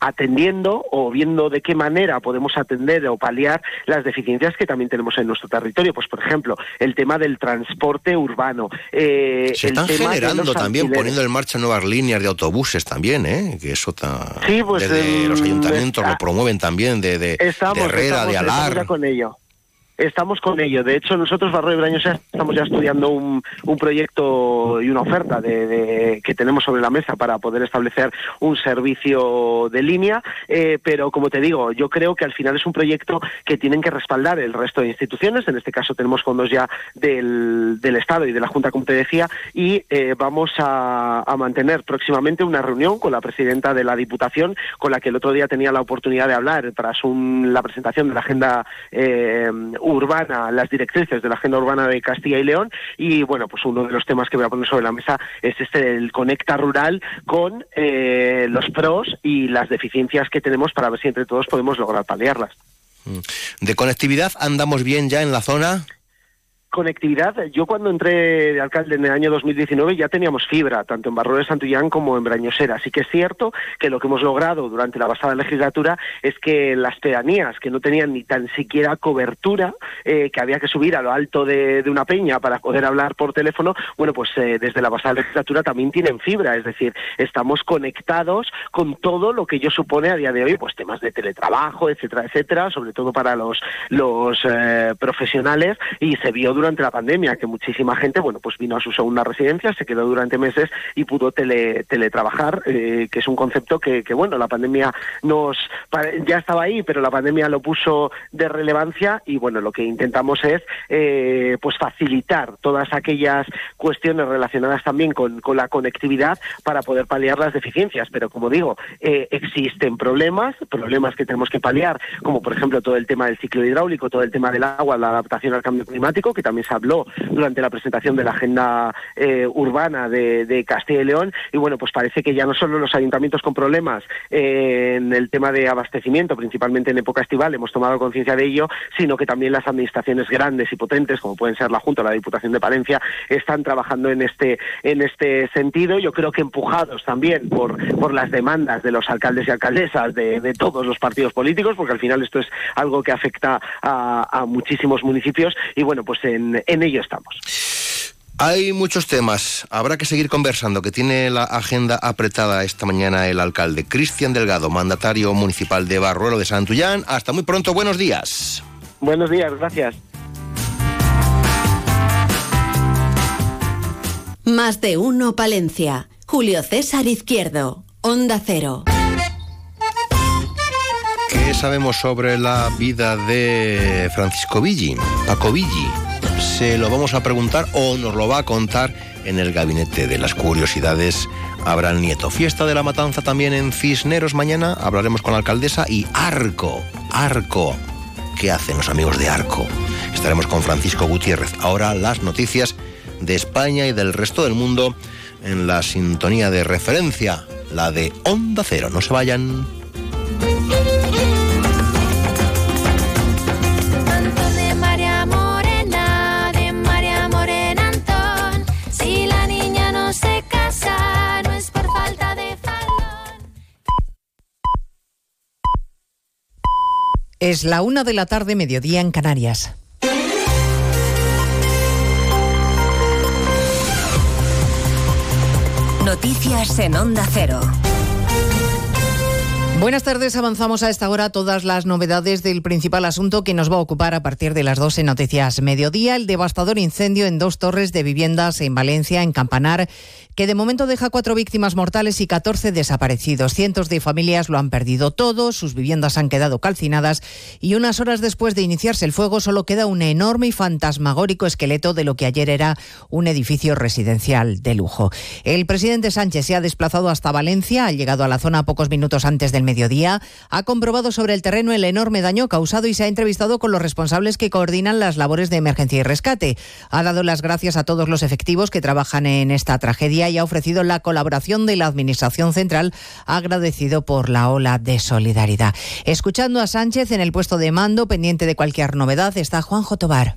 atendiendo o viendo de qué manera podemos atender o paliar las deficiencias que también tenemos en nuestro territorio. Pues, por ejemplo, el tema del transporte urbano.
Eh, Se están generando también, poniendo en marcha nuevas líneas de autobuses también, ¿eh? que eso está...
Sí, pues...
los ayuntamientos lo promueven también, de, de,
estamos,
de Herrera,
de
Alar.
con ello. Estamos con ello. De hecho, nosotros, Barrio de Brañosa, estamos ya estudiando un, proyecto y una oferta de, que tenemos sobre la mesa para poder establecer un servicio de línea. Eh, pero, como te digo, yo creo que al final es un proyecto que tienen que respaldar el resto de instituciones. En este caso, tenemos fondos ya del, del Estado y de la Junta, como te decía, y eh, vamos a, a, mantener próximamente una reunión con la presidenta de la Diputación, con la que el otro día tenía la oportunidad de hablar tras un, la presentación de la agenda. Eh, urbana, las directrices de la agenda urbana de Castilla y León y bueno, pues uno de los temas que voy a poner sobre la mesa es este el conecta rural con eh, los pros y las deficiencias que tenemos para ver si entre todos podemos lograr paliarlas.
Mm. ¿De conectividad andamos bien ya en la zona?
Conectividad, yo cuando entré de alcalde en el año 2019 ya teníamos fibra, tanto en Barro de Santullán como en Brañosera. Así que es cierto que lo que hemos logrado durante la pasada legislatura es que las pedanías que no tenían ni tan siquiera cobertura, eh, que había que subir a lo alto de, una peña para poder hablar por teléfono, bueno, pues eh, desde la pasada legislatura también tienen fibra, es decir, estamos conectados con todo lo que ello supone a día de hoy, pues temas de teletrabajo, etcétera, etcétera, sobre todo para los, los eh, profesionales. Y se vio durante la pandemia, que muchísima gente, bueno, pues vino a su segunda residencia, se quedó durante meses y pudo tele, teletrabajar, eh, que es un concepto que, bueno, la pandemia nos ya estaba ahí, pero la pandemia lo puso de relevancia y bueno, lo que intentamos es eh, pues facilitar todas aquellas cuestiones relacionadas también con, con, la conectividad para poder paliar las deficiencias. Pero como digo, eh, existen problemas, problemas que tenemos que paliar, como por ejemplo todo el tema del ciclo hidráulico, todo el tema del agua, la adaptación al cambio climático, que también se habló durante la presentación de la agenda eh, urbana de, Castilla y León. Y bueno, pues parece que ya no solo los ayuntamientos con problemas eh, en el tema de abastecimiento, principalmente en época estival, hemos tomado conciencia de ello, sino que también las administraciones grandes y potentes, como pueden ser la Junta o la Diputación de Palencia, están trabajando en este, en este sentido. Yo creo que empujados también por, por las demandas de los alcaldes y alcaldesas de, todos los partidos políticos, porque al final esto es algo que afecta a, a muchísimos municipios. Y bueno, pues en en, ello estamos.
Hay muchos temas. Habrá que seguir conversando, que tiene la agenda apretada esta mañana el alcalde Cristian Delgado, mandatario municipal de Barruelo de Santullán. Hasta muy pronto, buenos días.
Buenos días, gracias.
Más de uno, Palencia. Julio César Izquierdo, Onda Cero.
¿Qué sabemos sobre la vida de Francisco Villi, Paco Villi? Se lo vamos a preguntar o nos lo va a contar en el gabinete de las curiosidades Abraham Nieto. Fiesta de la Matanza también en Cisneros mañana. Hablaremos con la alcaldesa y Arco, Arco. ¿Qué hacen los amigos de Arco? Estaremos con Francisco Gutiérrez. Ahora las noticias de España y del resto del mundo en la sintonía de referencia, la de Onda Cero. No se vayan.
Es la una de la tarde, mediodía en Canarias.
Noticias en Onda Cero.
Buenas tardes, avanzamos a esta hora todas las novedades del principal asunto que nos va a ocupar a partir de las 12 noticias mediodía, el devastador incendio en dos torres de viviendas en Valencia, en Campanar, que de momento deja cuatro víctimas mortales y 14 desaparecidos. Cientos de familias lo han perdido todo, sus viviendas han quedado calcinadas y unas horas después de iniciarse el fuego solo queda un enorme y fantasmagórico esqueleto de lo que ayer era un edificio residencial de lujo. El presidente Sánchez se ha desplazado hasta Valencia, ha llegado a la zona pocos minutos antes del mediodía, ha comprobado sobre el terreno el enorme daño causado y se ha entrevistado con los responsables que coordinan las labores de emergencia y rescate. Ha dado las gracias a todos los efectivos que trabajan en esta tragedia y ha ofrecido la colaboración de la Administración Central, agradecido por la ola de solidaridad. Escuchando a Sánchez en el puesto de mando, pendiente de cualquier novedad, está Juanjo Tobar.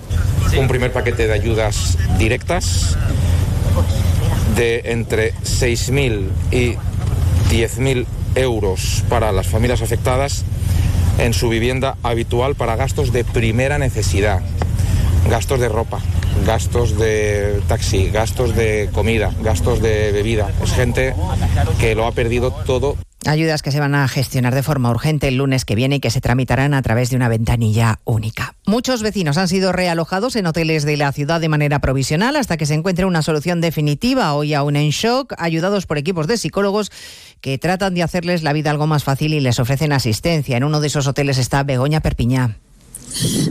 un primer paquete de ayudas directas de entre 6.000 y 10.000 euros para las familias afectadas en su vivienda habitual para gastos de primera necesidad, gastos de ropa, gastos de taxi, gastos de comida, gastos de bebida. Es gente que lo ha perdido todo.
Ayudas que se van a gestionar de forma urgente el lunes que viene y que se tramitarán a través de una ventanilla única. Muchos vecinos han sido realojados en hoteles de la ciudad de manera provisional hasta que se encuentre una solución definitiva. Hoy aún en shock, ayudados por equipos de psicólogos que tratan de hacerles la vida algo más fácil y les ofrecen asistencia. En uno de esos hoteles está Begoña Perpiñá.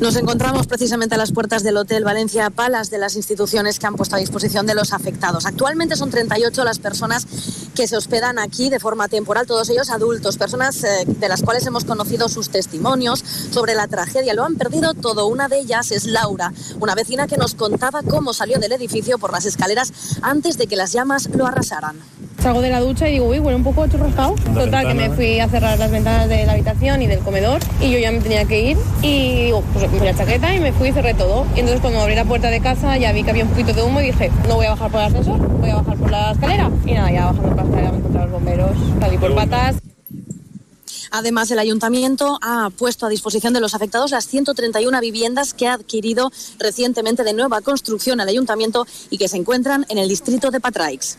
Nos encontramos precisamente a las puertas del Hotel Valencia Palas de las instituciones que han puesto a disposición de los afectados. Actualmente son 38 las personas que se hospedan aquí de forma temporal, todos ellos adultos, personas eh, de las cuales hemos conocido sus testimonios sobre la tragedia. Lo han perdido todo. Una de ellas es Laura, una vecina que nos contaba cómo salió del edificio por las escaleras antes de que las llamas lo arrasaran.
Salgo de la ducha y digo, uy, huele un poco churrascado. Total, que me fui a cerrar las ventanas de la habitación y del comedor y yo ya me tenía que ir y digo, pues me puse la chaqueta y me fui y cerré todo. Y entonces cuando abrí la puerta de casa ya vi que había un poquito de humo y dije, no voy a bajar por el ascensor, voy a bajar por la escalera. Y nada, ya bajando por la escalera me encontré los bomberos, salí por patas.
Además, el ayuntamiento ha puesto a disposición de los afectados las 131 viviendas que ha adquirido recientemente de nueva construcción el ayuntamiento y que se encuentran en el distrito de Patraix.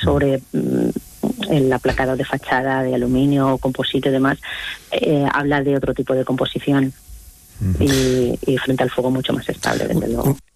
sobre mm, el aplacado de fachada de aluminio, composite y demás, eh, habla de otro tipo de composición. Y, y, frente al fuego mucho más estable, desde luego.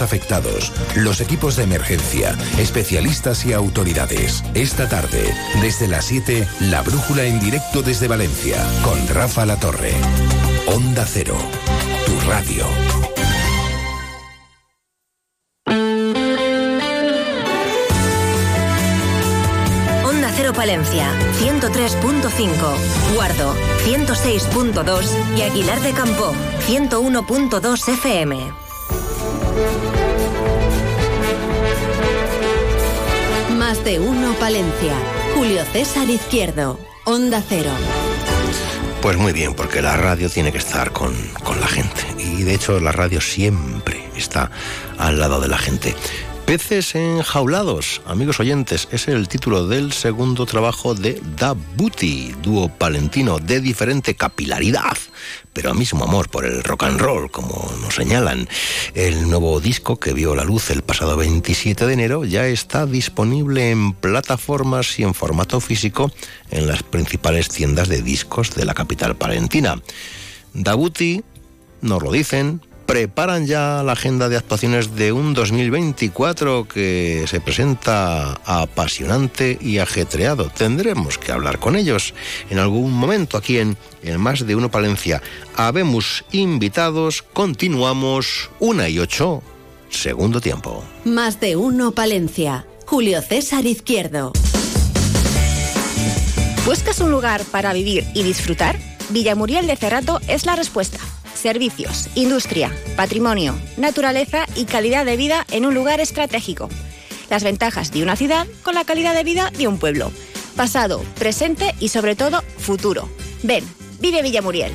afectados, los equipos de emergencia, especialistas y autoridades. Esta tarde, desde las 7, La Brújula en directo desde Valencia, con Rafa La Torre. Onda Cero, tu radio.
Onda Cero Palencia, 103.5, Guardo, 106.2 y Aguilar de Campo, 101.2 FM. Más de uno Palencia. Julio César Izquierdo. Onda Cero.
Pues muy bien, porque la radio tiene que estar con, con la gente. Y de hecho la radio siempre está al lado de la gente. Peces enjaulados, amigos oyentes, es el título del segundo trabajo de Da Booty, dúo palentino de diferente capilaridad, pero a mismo amor por el rock and roll, como nos señalan. El nuevo disco que vio la luz el pasado 27 de enero ya está disponible en plataformas y en formato físico en las principales tiendas de discos de la capital palentina. Da Booty, nos lo dicen, preparan ya la agenda de actuaciones de un 2024 que se presenta apasionante y ajetreado. Tendremos que hablar con ellos en algún momento aquí en, el Más de Uno Palencia. Habemos invitados, continuamos una y ocho, segundo tiempo.
Más de Uno Palencia. Julio César Izquierdo.
¿Buscas un lugar para vivir y disfrutar? Villamuriel de Cerrato es la respuesta servicios, industria, patrimonio, naturaleza y calidad de vida en un lugar estratégico. Las ventajas de una ciudad con la calidad de vida de un pueblo. Pasado, presente y sobre todo futuro. Ven, vive Villamuriel.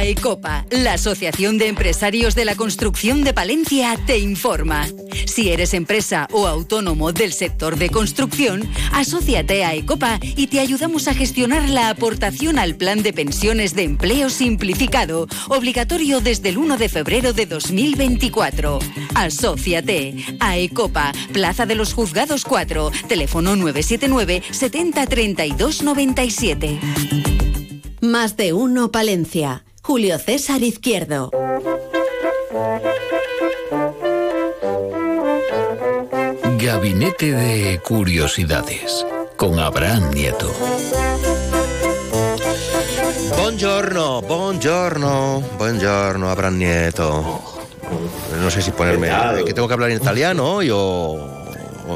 AECOPA, la Asociación de Empresarios de la Construcción de Palencia, te informa. Si eres empresa o autónomo del sector de construcción, asóciate a AECOPA y te ayudamos a gestionar la aportación al Plan de Pensiones de Empleo Simplificado, obligatorio desde el 1 de febrero de 2024. Asóciate. AECOPA, Plaza de los Juzgados 4, teléfono 979 70 32 97. Más de uno Palencia. Julio César Izquierdo.
Gabinete de Curiosidades con Abraham Nieto.
Buongiorno, buongiorno, buongiorno, Abraham Nieto. No sé si ponerme. ¿Que tengo que hablar en italiano hoy o.?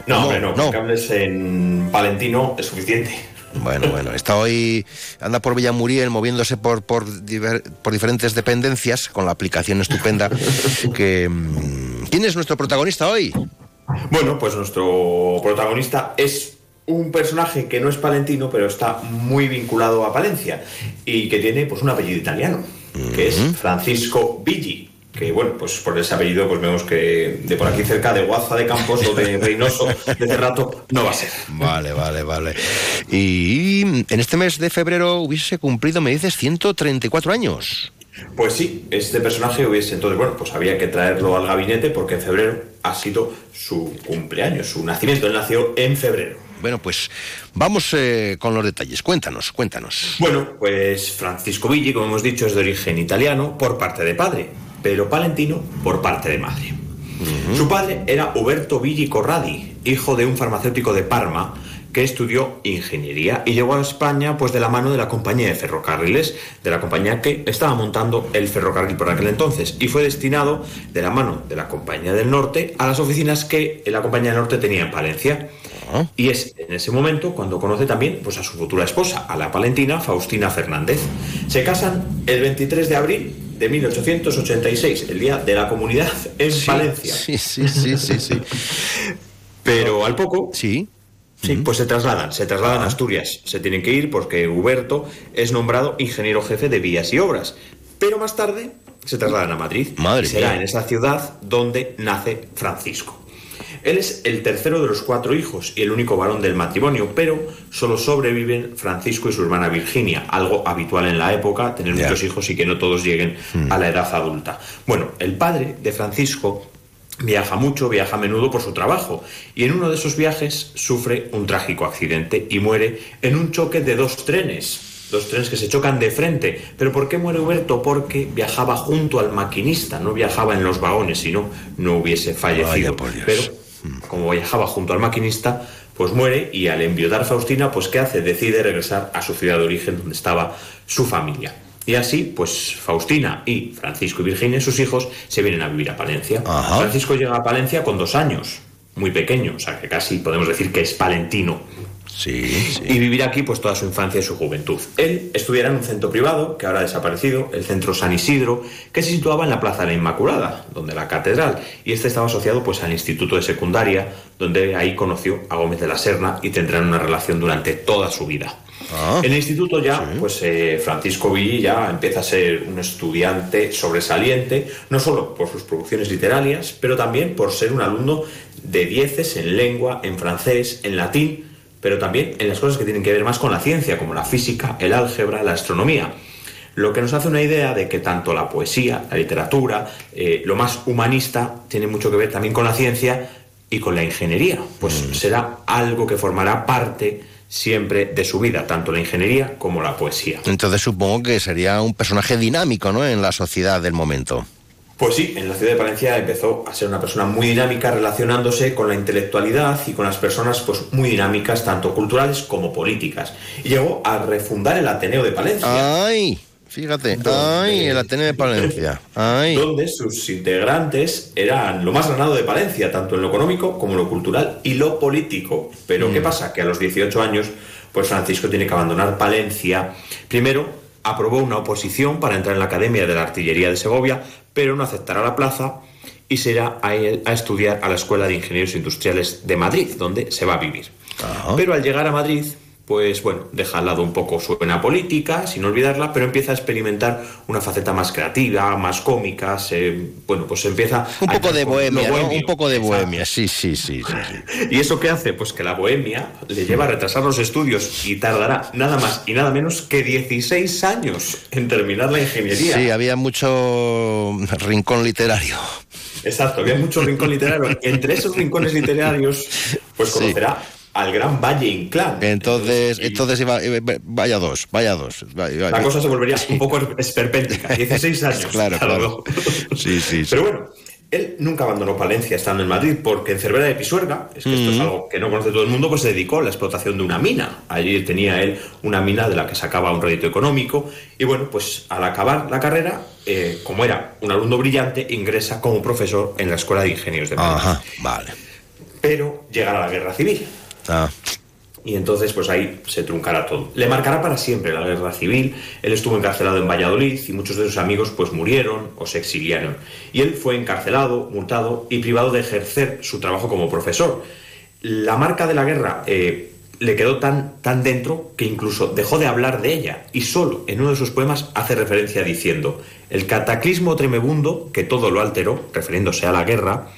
No, no, no, que hables en palentino es suficiente.
Bueno, bueno, está hoy, anda por Villamuriel moviéndose por, por, diver- por diferentes dependencias con la aplicación estupenda que... mm, ¿Quién es nuestro protagonista hoy?
Bueno, pues nuestro protagonista es un personaje que no es palentino, pero está muy vinculado a Palencia y que tiene pues un apellido italiano, que es Francisco Villi. Que bueno, pues por ese apellido pues vemos que de por aquí cerca de Guaza de Campos o de Reynoso, de Cerrato, no va a ser.
Vale, vale, vale. Y en este mes de febrero hubiese cumplido, me dices, 134 años.
Pues sí, este personaje hubiese entonces, bueno, pues había que traerlo al gabinete porque en febrero ha sido su cumpleaños, su nacimiento. Él nació en febrero.
Bueno, pues vamos eh, con los detalles. Cuéntanos, cuéntanos.
Bueno, pues Francisco Villi, como hemos dicho, es de origen italiano por parte de padre, pero palentino por parte de madre. Su padre era Uberto Villi Corradi, hijo de un farmacéutico de Parma que estudió ingeniería y llegó a España pues de la mano de la compañía de ferrocarriles, de la compañía que estaba montando el ferrocarril por aquel entonces y fue destinado de la mano de la compañía del norte a las oficinas que la compañía del norte tenía en Palencia. Y es en ese momento cuando conoce también pues, a su futura esposa, a la palentina Faustina Fernández. Se casan el 23 de abril de 1886, el día de la comunidad en Valencia.
Sí, sí, sí, sí, sí.
Pero al poco.
Sí.
Sí, pues se trasladan, se trasladan a Asturias. Se tienen que ir porque Huberto es nombrado ingeniero jefe de vías y obras. Pero más tarde se trasladan a Madrid.
Madre
será
mía.
en esa ciudad donde nace Francisco. Él es el tercero de los cuatro hijos y el único varón del matrimonio, pero solo sobreviven Francisco y su hermana Virginia, algo habitual en la época, tener muchos hijos y que no todos lleguen a la edad adulta. Bueno, el padre de Francisco viaja mucho, viaja a menudo por su trabajo y en uno de esos viajes sufre un trágico accidente y muere en un choque de dos trenes. Dos trenes que se chocan de frente. ¿Pero por qué muere Huberto? Porque viajaba junto al maquinista, no viajaba en los vagones, si no, no hubiese fallecido. Pero como viajaba junto al maquinista, pues muere y al enviudar Faustina, pues ¿qué hace? Decide regresar a su ciudad de origen donde estaba su familia. Y así, pues Faustina y Francisco y Virginia, sus hijos, se vienen a vivir a Palencia. Francisco llega a Palencia con dos años, muy pequeño, o sea que casi podemos decir que es palentino.
Sí,
Y vivir aquí pues toda su infancia y su juventud. Él estudiará en un centro privado que ahora ha desaparecido, el centro San Isidro, que se situaba en la Plaza de la Inmaculada, donde la catedral, y este estaba asociado pues al instituto de secundaria, donde ahí conoció a Gómez de la Serna y tendrán una relación durante toda su vida. En el instituto ya, pues eh, Francisco Villi ya empieza a ser un estudiante sobresaliente, no solo por sus producciones literarias, pero también por ser un alumno de dieces en lengua, en francés, en latín, pero también en las cosas que tienen que ver más con la ciencia, como la física, el álgebra, la astronomía. Lo que nos hace una idea de que tanto la poesía, la literatura, eh, lo más humanista, tiene mucho que ver también con la ciencia y con la ingeniería. Pues será algo que formará parte siempre de su vida, tanto la ingeniería como la poesía.
Entonces supongo que sería un personaje dinámico, ¿no? En la sociedad del momento.
Pues sí, en la ciudad de Palencia empezó a ser una persona muy dinámica relacionándose con la intelectualidad y con las personas pues muy dinámicas, tanto culturales como políticas. Y llegó a refundar el Ateneo de Palencia.
¡Ay! Fíjate, ¡ay! El Ateneo de Palencia. ¡ay!
donde sus integrantes eran lo más ganado de Palencia, tanto en lo económico como en lo cultural y lo político. Pero ¿qué pasa? Que a los 18 años, pues Francisco tiene que abandonar Palencia. Primero, aprobó una oposición para entrar en la Academia de la Artillería de Segovia, pero no aceptará la plaza y se irá a, estudiar a la Escuela de Ingenieros Industriales de Madrid, donde se va a vivir. Pero al llegar a Madrid, pues bueno, deja al lado un poco su vena política, sin olvidarla, pero empieza a experimentar una faceta más creativa, más cómica, se, bueno, pues empieza...
Un
a
poco de
con lo
bohemia, ¿no? Un poco de bohemia, sí, sí, sí.
¿Y eso qué hace? Pues que la bohemia le lleva a retrasar los estudios y tardará nada más y nada menos que 16 años en terminar la ingeniería.
Sí, había mucho rincón literario.
Exacto, había mucho rincón literario. Entre esos rincones literarios, pues
Sí.
Al gran Valle Inclán.
Entonces, entonces iba, iba- vaya dos, vaya dos. vaya-
La cosa se volvería un poco esperpéntica. *laughs* 16 años.
Claro. Sí, sí.
Pero bueno, él nunca abandonó Palencia estando en Madrid porque en Cervera de Pisuerga, es que esto es algo que no conoce todo el mundo, pues se dedicó a la explotación de una mina. Allí tenía él una mina de la que sacaba un rédito económico y bueno, pues al acabar la carrera, eh, como era un alumno brillante, ingresa como profesor en la Escuela de Ingenieros de Madrid.
Ajá, vale.
Pero llegará la guerra civil.
Ah,
y entonces pues ahí se truncará todo. Le marcará para siempre la guerra civil, él estuvo encarcelado en Valladolid y muchos de sus amigos pues murieron o se exiliaron. Y él fue encarcelado, multado y privado de ejercer su trabajo como profesor. La marca de la guerra eh, le quedó tan, tan dentro que incluso dejó de hablar de ella y solo en uno de sus poemas hace referencia diciendo el cataclismo tremebundo que todo lo alteró, refiriéndose a la guerra,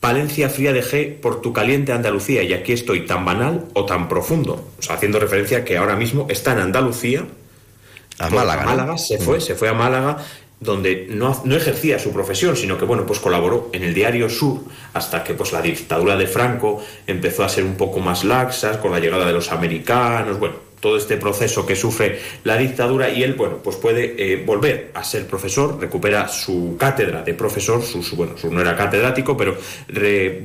Palencia fría dejé por tu caliente Andalucía y aquí estoy tan banal o tan profundo. O sea, haciendo referencia que ahora mismo está en Andalucía.
A Málaga.
Málaga se fue, se fue a Málaga donde no, no, ejercía su profesión, sino que bueno, pues colaboró en el diario Sur hasta que pues la dictadura de Franco empezó a ser un poco más laxa con la llegada de los americanos, bueno, todo este proceso que sufre la dictadura y él, bueno, pues puede eh, volver a ser profesor, recupera su cátedra de profesor, su, bueno, su no era catedrático, pero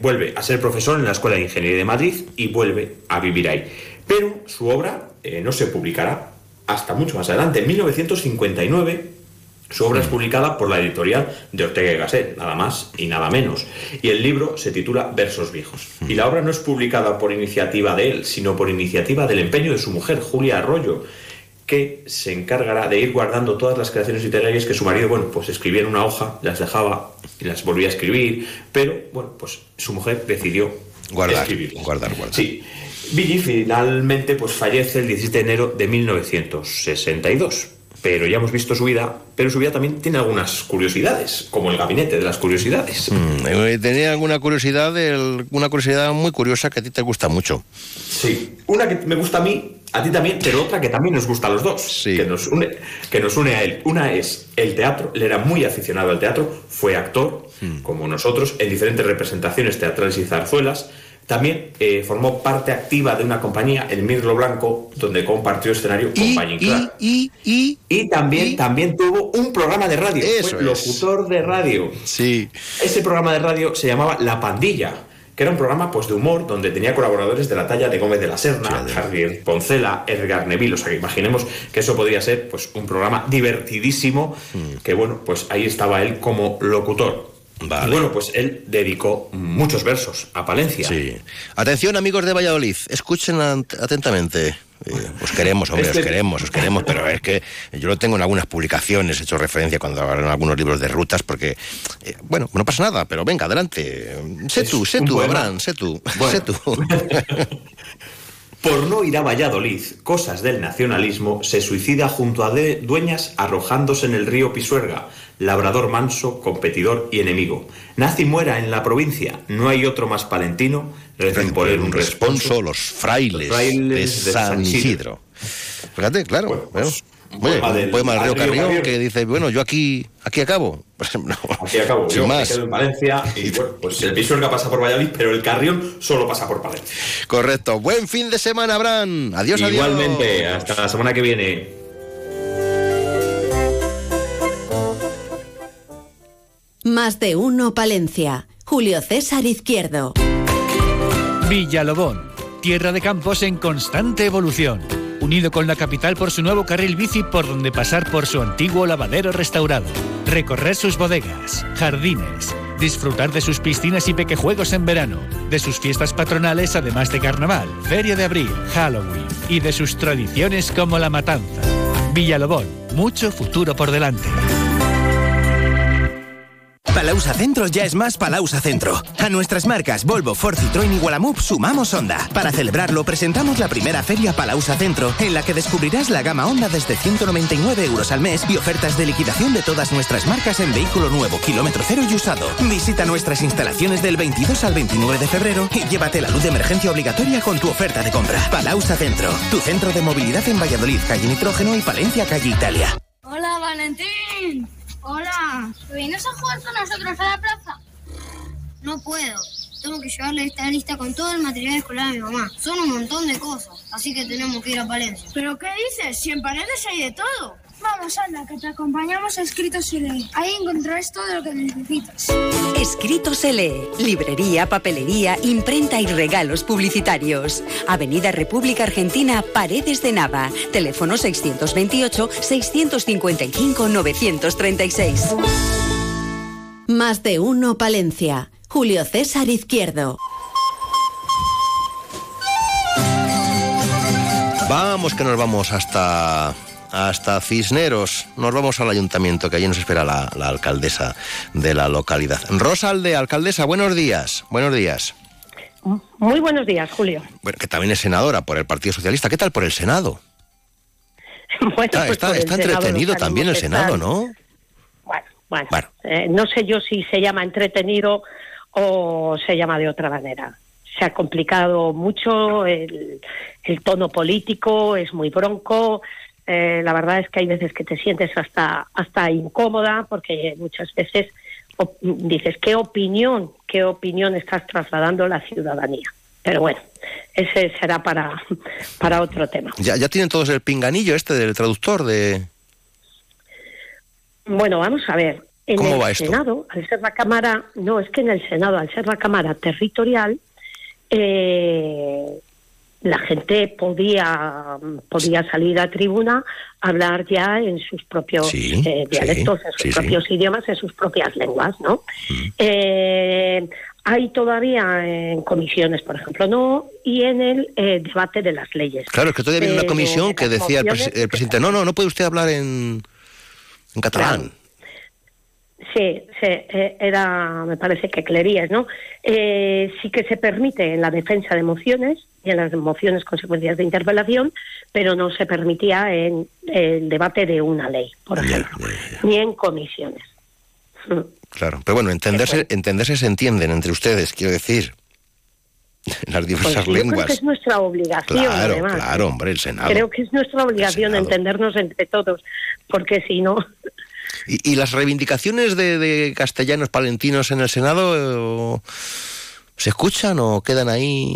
vuelve a ser profesor en la Escuela de Ingeniería de Madrid y vuelve a vivir ahí. Pero su obra eh, no se publicará hasta mucho más adelante. En 1959 su obra es publicada por la editorial de Ortega y Gasset, nada más y nada menos. Y el libro se titula Versos Viejos. Y la obra no es publicada por iniciativa de él, sino por iniciativa del empeño de su mujer, Julia Arroyo, que se encargará de ir guardando todas las creaciones literarias que su marido, bueno, pues escribía en una hoja, las dejaba y las volvía a escribir, pero, bueno, pues su mujer decidió
guardar,
escribirlas.
guardar, guardar.
Sí. Billy finalmente pues fallece el 17 de enero de 1962 pero ya hemos visto su vida, pero su vida también tiene algunas curiosidades, como el gabinete de las curiosidades.
Mm, eh, tenía alguna curiosidad, una curiosidad muy curiosa que a ti te gusta mucho.
Sí, una que me gusta a mí, a ti también, pero otra que también nos gusta a los dos, que, nos une, que nos une a él. Una es el teatro, él era muy aficionado al teatro, fue actor,
Mm.
como nosotros, en diferentes representaciones teatrales y zarzuelas, también eh, formó parte activa de una compañía, el Mirlo Blanco, donde compartió escenario con Inclán.
Y, y,
y también, también tuvo un programa de radio.
Eso
fue locutor de radio.
Sí.
Ese programa de radio se llamaba La Pandilla, que era un programa pues, de humor donde tenía colaboradores de la talla de Gómez de la Serna, Javier Poncela, Edgar Neville. O sea, que imaginemos que eso podría ser pues, un programa divertidísimo, que bueno, pues ahí estaba él como locutor. Y bueno, pues él dedicó muchos versos a Palencia.
Sí. Atención, amigos de Valladolid, escuchen at- atentamente. Eh, os queremos, hombre,
Este-
os queremos, os queremos, pero es que yo lo tengo en algunas publicaciones, he hecho referencia cuando hablan algunos libros de rutas, porque, eh, bueno, no pasa nada, pero venga, adelante. Sé tú, sé tú,
poema.
Abraham, sé tú,
Bueno.
sé tú. *laughs*
Por no ir a Valladolid, cosas del nacionalismo, se suicida junto a de- dueñas arrojándose en el río Pisuerga, labrador manso, competidor y enemigo. Y muera en la provincia, no hay otro más palentino, recen por él un responso.
los frailes,
Los frailes
de San Isidro. Fíjate, claro. bueno,
un
oye,
poema
un
del-
poema del
al
río
río
Carrión
Carrión.
que dice, bueno, yo aquí, aquí acabo. *laughs*
Aquí acabo,
sin
yo me
más.
quedo en Valencia y *laughs* bueno, pues el Pisuerga pasa por Valladolid, pero el Carrión solo pasa por Palencia.
Correcto. Buen fin de semana, Abraham. Adiós, adiós.
Igualmente, hasta la semana que viene.
Más de uno Palencia. Julio César Izquierdo.
Villalobón, tierra de campos en constante evolución, unido con la capital por su nuevo carril bici por donde pasar por su antiguo lavadero restaurado, recorrer sus bodegas, jardines, disfrutar de sus piscinas y pequejuegos en verano, de sus fiestas patronales además de carnaval, feria de abril, Halloween y de sus tradiciones como la matanza. Villalobón, mucho futuro por delante.
Palausa Centro ya es más Palausa Centro. A nuestras marcas Volvo, Ford, Citroën y Gualamup sumamos Honda. Para celebrarlo presentamos la primera feria Palausa Centro, en la que descubrirás la gama Honda desde 199 euros al mes y ofertas de liquidación de todas nuestras marcas en vehículo nuevo, kilómetro cero y usado. Visita nuestras instalaciones del 22 al 29 de febrero y llévate la luz de emergencia obligatoria con tu oferta de compra. Palausa Centro, tu centro de movilidad en Valladolid, calle Nitrógeno y Palencia, calle Italia.
Hola, Valentín. Hola. ¿Te vienes a jugar con nosotros a la plaza? No puedo. Tengo que llevarle esta lista con todo el material escolar a mi mamá. Son un montón de cosas, así que tenemos que ir a Palencia.
¿Pero qué dices? Si en Paredes hay de todo. Vamos, anda, que te acompañamos a Escritos y Lee. Ahí encontrarás todo lo que necesitas.
Escrito se lee. Librería, papelería, imprenta y regalos publicitarios. Avenida República Argentina, Paredes de Nava. Teléfono 628-655-936. Más de uno Palencia. Julio César Izquierdo.
Vamos que nos vamos hasta hasta Cisneros. Nos vamos al ayuntamiento, que allí nos espera la, la alcaldesa de la localidad. Rosa Alde, alcaldesa, buenos días. Buenos días.
Muy buenos días, Julio.
Bueno, que también es senadora por el Partido Socialista. ¿Qué tal por el Senado? *laughs*
Bueno,
está
pues
está-
Senado
entretenido también el Senado, ¿no?
Bueno, eh, no sé yo si se llama entretenido o se llama de otra manera. Se ha complicado mucho el, el tono político, es muy bronco. Eh, la verdad es que hay veces que te sientes hasta hasta incómoda porque muchas veces op- dices qué opinión, qué opinión estás trasladando a la ciudadanía. Pero bueno, ese será para para otro tema.
Ya, ya tienen todos el pinganillo este del traductor de...
Bueno, vamos a ver. En
¿Cómo
el
va esto?
Senado, al ser la Cámara, no, es que en el Senado, al ser la Cámara territorial, eh, la gente podía, podía salir a tribuna a hablar ya en sus propios
Sí,
eh, dialectos,
sí,
en sus
sí,
propios idiomas, en sus propias lenguas, ¿no? Eh, hay todavía en comisiones, por ejemplo, no, y en el eh, debate de las leyes.
Claro, es que todavía viene una comisión que decía el, presi- el presidente, no, no, no puede usted hablar en, en catalán.
Sí, sí, eh, era, me parece que Clerías, ¿no? Eh, sí que se permite en la defensa de mociones y en las mociones consecuencias de interpelación, pero no se permitía en el debate de una ley, por ejemplo, ni en comisiones. Mm.
Claro, pero bueno, entenderse, entenderse se entienden entre ustedes, quiero decir, en las
Pues
diversas
yo creo
lenguas.
que es nuestra obligación,
Claro,
además.
claro, hombre, el Senado.
Creo que es nuestra obligación entendernos entre todos, porque si no,
¿Y, y las reivindicaciones de, de castellanos palentinos en el Senado eh, se escuchan o quedan ahí?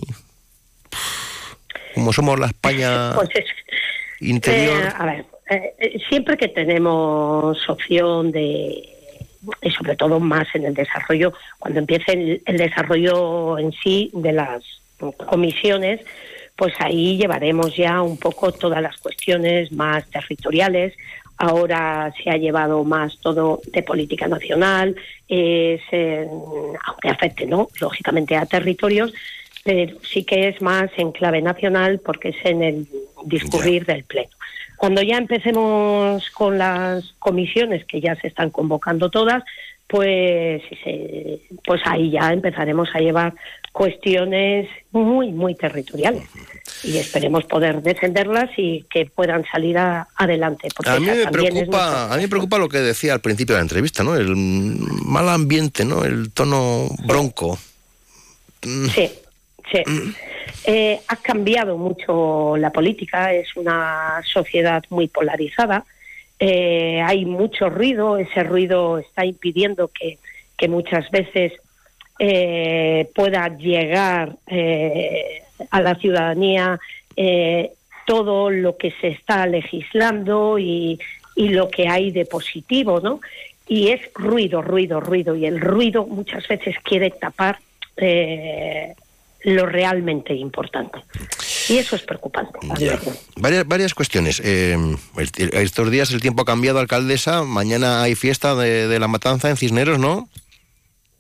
Como somos la España *laughs*
pues es,
interior.
Eh, a ver, eh, siempre que tenemos opción de, y sobre todo más en el desarrollo, cuando empiece el, el desarrollo en sí de las comisiones, pues ahí llevaremos ya un poco todas las cuestiones más territoriales. Ahora se ha llevado más todo de política nacional, es, eh, aunque afecte, ¿no? Lógicamente a territorios, pero sí que es más en clave nacional porque es en el discurrir del Pleno. Cuando ya empecemos con las comisiones, que ya se están convocando todas, pues, se- pues ahí ya empezaremos a llevar cuestiones muy, muy territoriales. Y esperemos poder defenderlas y que puedan salir a- adelante. Porque
A mí, me preocupa, a mí me preocupa lo que decía al principio de la entrevista, ¿no? El mal ambiente, ¿no? El tono bronco.
Sí, sí. Eh, ha cambiado mucho la política, es una sociedad muy polarizada, eh, hay mucho ruido, ese ruido está impidiendo que, muchas veces eh, pueda llegar eh, a la ciudadanía eh, todo lo que se está legislando y, y lo que hay de positivo, ¿no? Y es ruido, ruido, ruido, y el ruido muchas veces quiere tapar eh, lo realmente importante. Y eso es preocupante.
Varias, varias cuestiones. Eh, estos días el tiempo ha cambiado, alcaldesa. Mañana hay fiesta de, de la matanza en Cisneros, ¿no?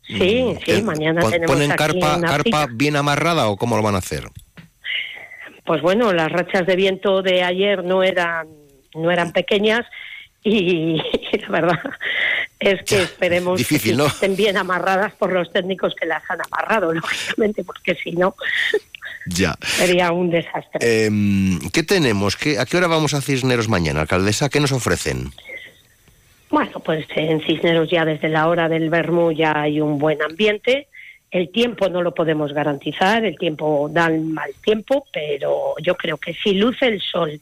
Sí, sí,
Eh,
mañana tenemos
¿Ponen
aquí
carpa,
una
carpa bien amarrada o cómo lo van a hacer?
Pues bueno, las rachas de viento de ayer no eran no eran pequeñas *laughs* y, la verdad es que esperemos
difícil,
que
¿no?
estén bien amarradas por los técnicos que las han amarrado, *laughs* lógicamente, porque si no
Ya.
sería un desastre.
Eh, ¿Qué tenemos? ¿Qué, ¿A qué hora vamos a Cisneros mañana, alcaldesa? ¿Qué nos ofrecen?
Bueno, pues en Cisneros ya desde la hora del Bermú ya hay un buen ambiente. El tiempo no lo podemos garantizar, el tiempo da mal tiempo, pero yo creo que si luce el sol,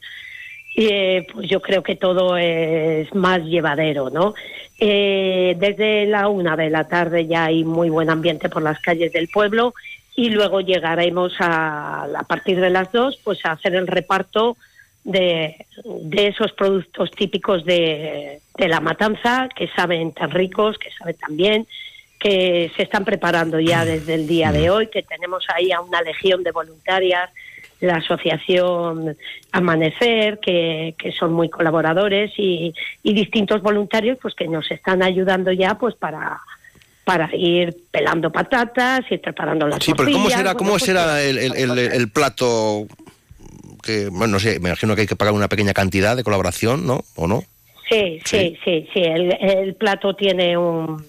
eh, pues yo creo que todo es más llevadero, ¿no? Eh, desde la una de la tarde ya hay muy buen ambiente por las calles del pueblo y luego llegaremos a, a partir de las dos pues a hacer el reparto de, de esos productos típicos de, de la matanza que saben tan ricos, que saben tan bien, que se están preparando ya desde el día de hoy, que tenemos ahí a una legión de voluntarias, la asociación Amanecer, que, que son muy colaboradores y, y distintos voluntarios pues que nos están ayudando ya pues para para ir pelando patatas, ir preparando las
Sí, pero ¿cómo será,
bueno,
cómo
pues,
será el, el- el- el plato que, bueno, no sé, me imagino que hay que pagar una pequeña cantidad de colaboración, ¿no? ¿O no?
Sí, sí, sí, sí. El, el plato tiene un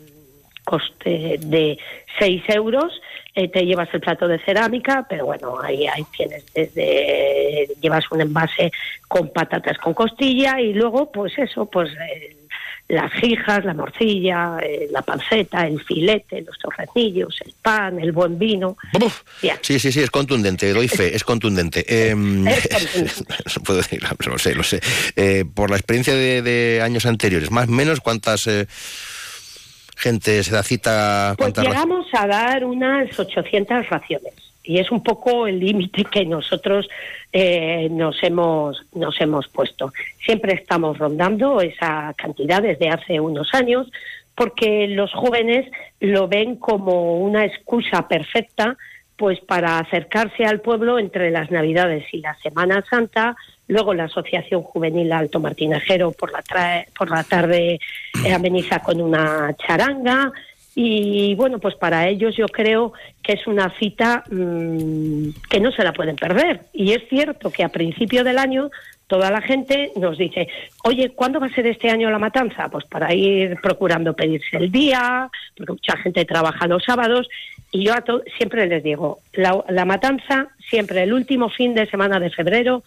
coste de 6 euros. Eh, te llevas el plato de cerámica, pero bueno, ahí, ahí tienes desde. Llevas un envase con patatas con costilla y luego, pues eso, pues. eh, las hijas, la morcilla, eh, la panceta, el filete, los torrecillos, el pan, el buen vino.
Sí, sí, sí, es contundente, doy fe, es contundente. *laughs* Em,
Es contundente. *laughs*
no puedo decir, lo sé, lo sé. Eh, por la experiencia de, de años anteriores, más o menos, ¿cuántas eh, gente se da cita?
Pues llegamos a dar unas 800 raciones y es un poco el límite que nosotros eh, nos hemos nos hemos puesto. Siempre estamos rondando esa cantidad desde hace unos años porque los jóvenes lo ven como una excusa perfecta pues para acercarse al pueblo entre las Navidades y la Semana Santa. Luego la Asociación Juvenil Alto Martinejero por la, trae- por la tarde eh, ameniza con una charanga. Y bueno, pues para ellos yo creo que es una cita mm, que no se la pueden perder. Y es cierto que a principio del año toda la gente nos dice, oye, ¿cuándo va a ser este año la matanza? Pues para ir procurando pedirse el día, porque mucha gente trabaja los sábados. Y yo a siempre les digo, la matanza, siempre el último fin de semana de febrero,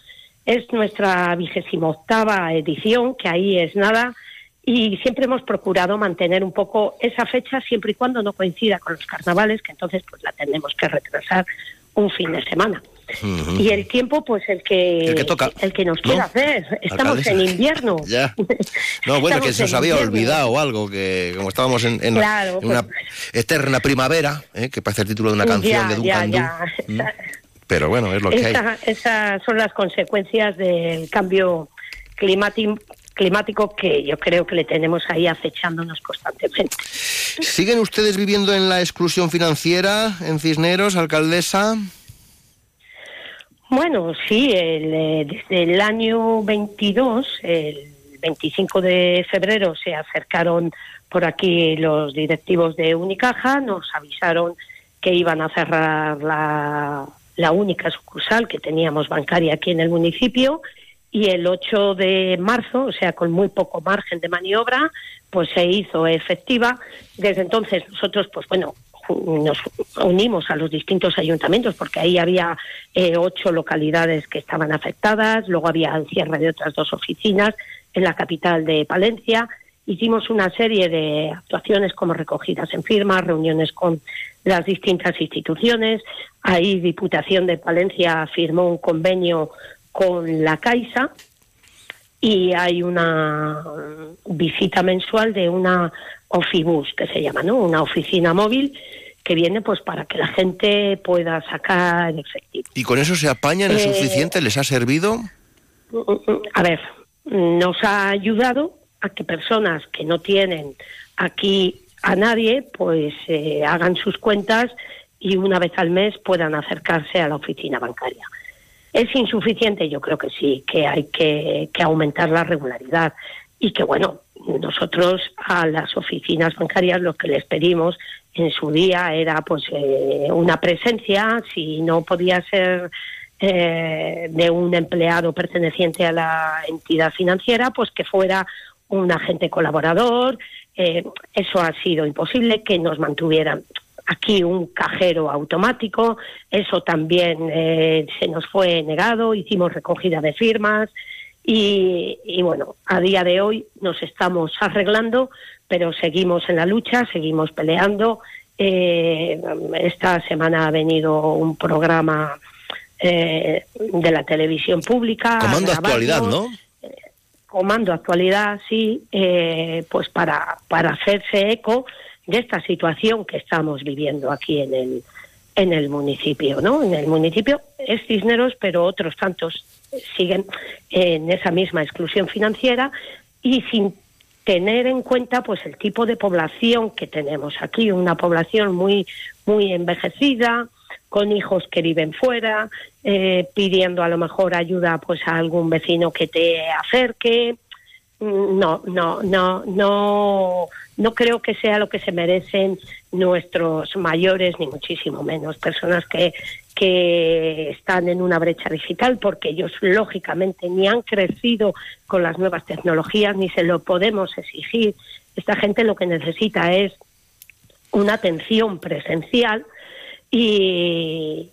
es nuestra vigésima octava edición, que ahí es nada, y siempre hemos procurado mantener un poco esa fecha siempre y cuando no coincida con los carnavales, que entonces pues la tenemos que retrasar un fin de semana. Y el tiempo, pues el que,
El que toca,
el que nos quiera
¿no?
hacer. Estamos
Alcaldesa.
en invierno. *laughs*
Ya. No, bueno, que se os
en
había
invierno.
olvidado algo, que como estábamos en, en-
Claro,
en una eterna primavera, ¿eh? que parece el título de una canción
ya,
de Duncan
ya.
Pero bueno, es lo que hay.
Esa- esas son las consecuencias del cambio climático climático que yo creo que le tenemos ahí acechándonos constantemente.
¿Siguen ustedes viviendo en la exclusión financiera en Cisneros, alcaldesa?
Bueno, sí, el, eh, desde el año 22, el 25 de febrero, se acercaron por aquí los directivos de Unicaja, nos avisaron que iban a cerrar la, la única sucursal que teníamos bancaria aquí en el municipio y el 8 de marzo, o sea, con muy poco margen de maniobra, pues se hizo efectiva. Desde entonces nosotros, pues bueno, nos unimos a los distintos ayuntamientos porque ahí había eh, ocho localidades que estaban afectadas, luego había el cierre de otras dos oficinas en la capital de Palencia. Hicimos una serie de actuaciones como recogidas en firmas, reuniones con las distintas instituciones. Ahí Diputación de Palencia firmó un convenio con la Caixa y hay una mm, visita mensual de una Ofibus que se llama, ¿no? Una oficina móvil que viene pues para que la gente pueda sacar efectivo.
¿Y con eso se apañan? ¿Es
Eh,
suficiente? ¿Les ha servido?
A ver, nos ha ayudado a que personas que no tienen aquí a nadie, pues eh, hagan sus cuentas y una vez al mes puedan acercarse a la oficina bancaria. ¿Es insuficiente? Yo creo que sí, que hay que, que aumentar la regularidad y que, bueno, nosotros a las oficinas bancarias lo que les pedimos en su día era pues eh, una presencia, si no podía ser eh, de un empleado perteneciente a la entidad financiera, pues que fuera un agente colaborador. Eh, eso ha sido imposible, que nos mantuvieran aquí un cajero automático. Eso también eh, se nos fue negado. Hicimos recogida de firmas. Y, y bueno, a día de hoy nos estamos arreglando, pero seguimos en la lucha, seguimos peleando. Eh, esta semana ha venido un programa eh, de la televisión pública.
Comando actualidad, ¿no?
Comando Actualidad, sí, eh, pues para, para hacerse eco de esta situación que estamos viviendo aquí en el, en el municipio, ¿no? En el municipio es Cisneros, pero otros tantos siguen en esa misma exclusión financiera y sin tener en cuenta pues el tipo de población que tenemos aquí, una población muy muy envejecida, con hijos que viven fuera, eh, pidiendo a lo mejor ayuda pues a algún vecino que te acerque. no, no, no, no, no creo que sea lo que se merecen nuestros mayores, ni muchísimo menos. Personas que, que están en una brecha digital porque ellos lógicamente ni han crecido con las nuevas tecnologías ni se lo podemos exigir. Esta gente lo que necesita es una atención presencial y,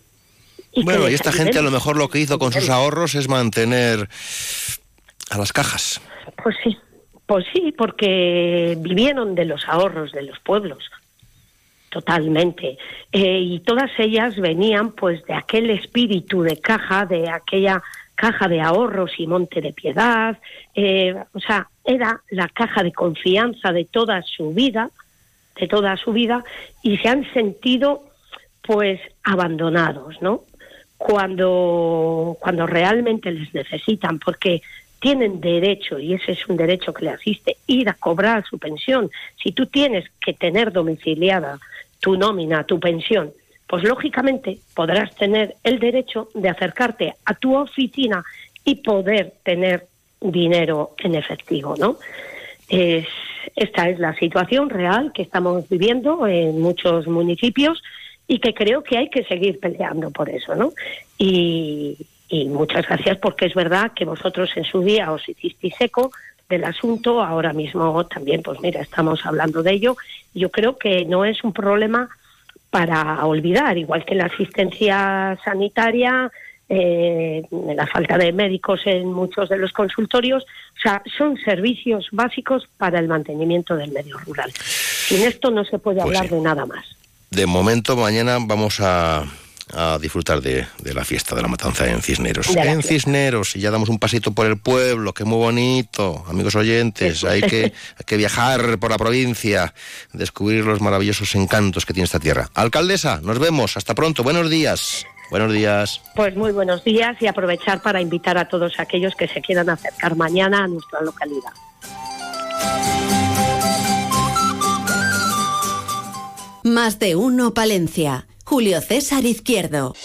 Bueno, y esta gente a lo mejor lo que hizo con sus ahorros es mantener a las cajas.
Pues sí, pues sí, porque vivieron de los ahorros de los pueblos, totalmente. Eh, y todas ellas venían pues de aquel espíritu de caja, de aquella caja de ahorros y monte de piedad, eh, o sea, era la caja de confianza de toda su vida, de toda su vida, y se han sentido pues abandonados, ¿no? Cuando, cuando realmente les necesitan, porque tienen derecho, y ese es un derecho que le asiste, ir a cobrar su pensión. Si tú tienes que tener domiciliada tu nómina, tu pensión, pues lógicamente podrás tener el derecho de acercarte a tu oficina y poder tener dinero en efectivo, ¿no? Es, esta es la situación real que estamos viviendo en muchos municipios y que creo que hay que seguir peleando por eso, ¿no? Y, y muchas gracias porque es verdad que vosotros en su día os hicisteis eco del asunto, ahora mismo también, pues mira, estamos hablando de ello. Yo creo que no es un problema para olvidar, igual que la asistencia sanitaria, eh, la falta de médicos en muchos de los consultorios, o sea, son servicios básicos para el mantenimiento del medio rural. Sin esto no se puede
Pues
hablar
sí.
de nada más.
De momento, mañana vamos a, a disfrutar de, de la fiesta de la matanza en Cisneros. En. Cisneros, y ya damos un pasito por el pueblo, que muy bonito, amigos oyentes. Hay que, hay que viajar por la provincia, descubrir los maravillosos encantos que tiene esta tierra. Alcaldesa, nos vemos. Hasta pronto. Buenos días. Buenos días.
Pues muy buenos días y aprovechar para invitar a todos aquellos que se quieran acercar mañana a nuestra localidad.
Más de uno Palencia. Julio César Izquierdo.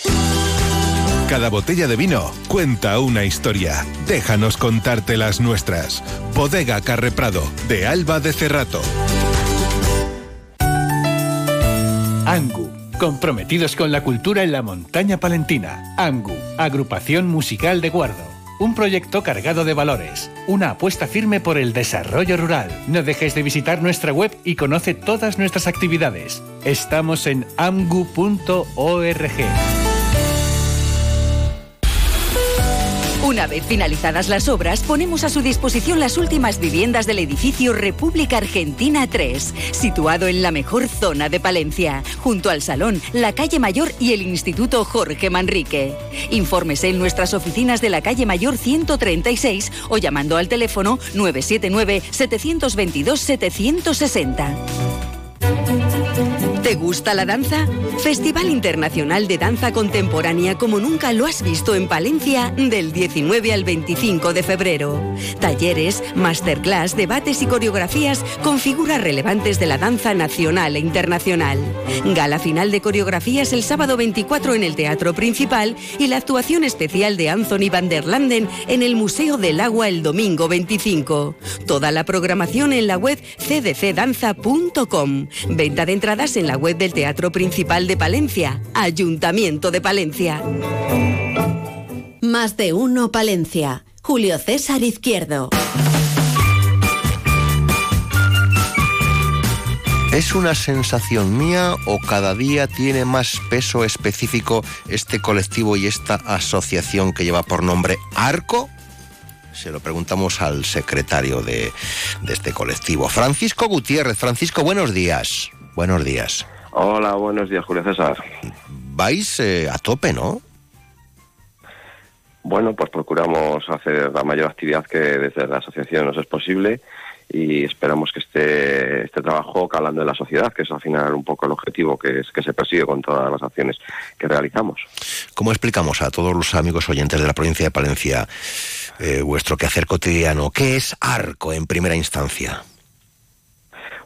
Cada botella de vino cuenta una historia. Déjanos contarte las nuestras. Bodega Carre Prado, de Alba de Cerrato.
Angu, comprometidos con la cultura en la montaña palentina. Angu, agrupación musical de Guardo. Un proyecto cargado de valores. Una apuesta firme por el desarrollo rural. No dejes de visitar nuestra web y conoce todas nuestras actividades. Estamos en amgu.org.
Una vez finalizadas las obras, ponemos a su disposición las últimas viviendas del edificio República Argentina 3, situado en la mejor zona de Palencia, junto al Salón, la Calle Mayor y el Instituto Jorge Manrique. Infórmese en nuestras oficinas de la Calle Mayor 136 o llamando al teléfono 979-722-760. ¿Te gusta la danza? Festival Internacional de Danza Contemporánea como nunca lo has visto en Palencia del 19 al 25 de febrero. Talleres, masterclass, debates y coreografías con figuras relevantes de la danza nacional e internacional. Gala final de coreografías el sábado 24 en el Teatro Principal y la actuación especial de Anthony van der Landen en el Museo del Agua el domingo 25. Toda la programación en la web cdcdanza.com. Venta de entradas en la web del Teatro Principal de Palencia, Ayuntamiento de Palencia.
Más de uno Palencia. Julio César Izquierdo.
¿Es una sensación mía o cada día tiene más peso específico este colectivo y esta asociación que lleva por nombre Arco? Se lo preguntamos al secretario de, de este colectivo, Francisco Gutiérrez. Francisco, buenos días. Buenos días.
Hola, buenos días, Julio César.
Vais eh, a tope, ¿no?
Bueno, pues procuramos hacer la mayor actividad que desde la asociación nos es posible y esperamos que esté este trabajo calando en la sociedad, que es al final un poco el objetivo que, es, que se persigue con todas las acciones que realizamos.
¿Cómo explicamos a todos los amigos oyentes de la provincia de Palencia eh, vuestro quehacer cotidiano? ¿Qué es ARCO en primera instancia?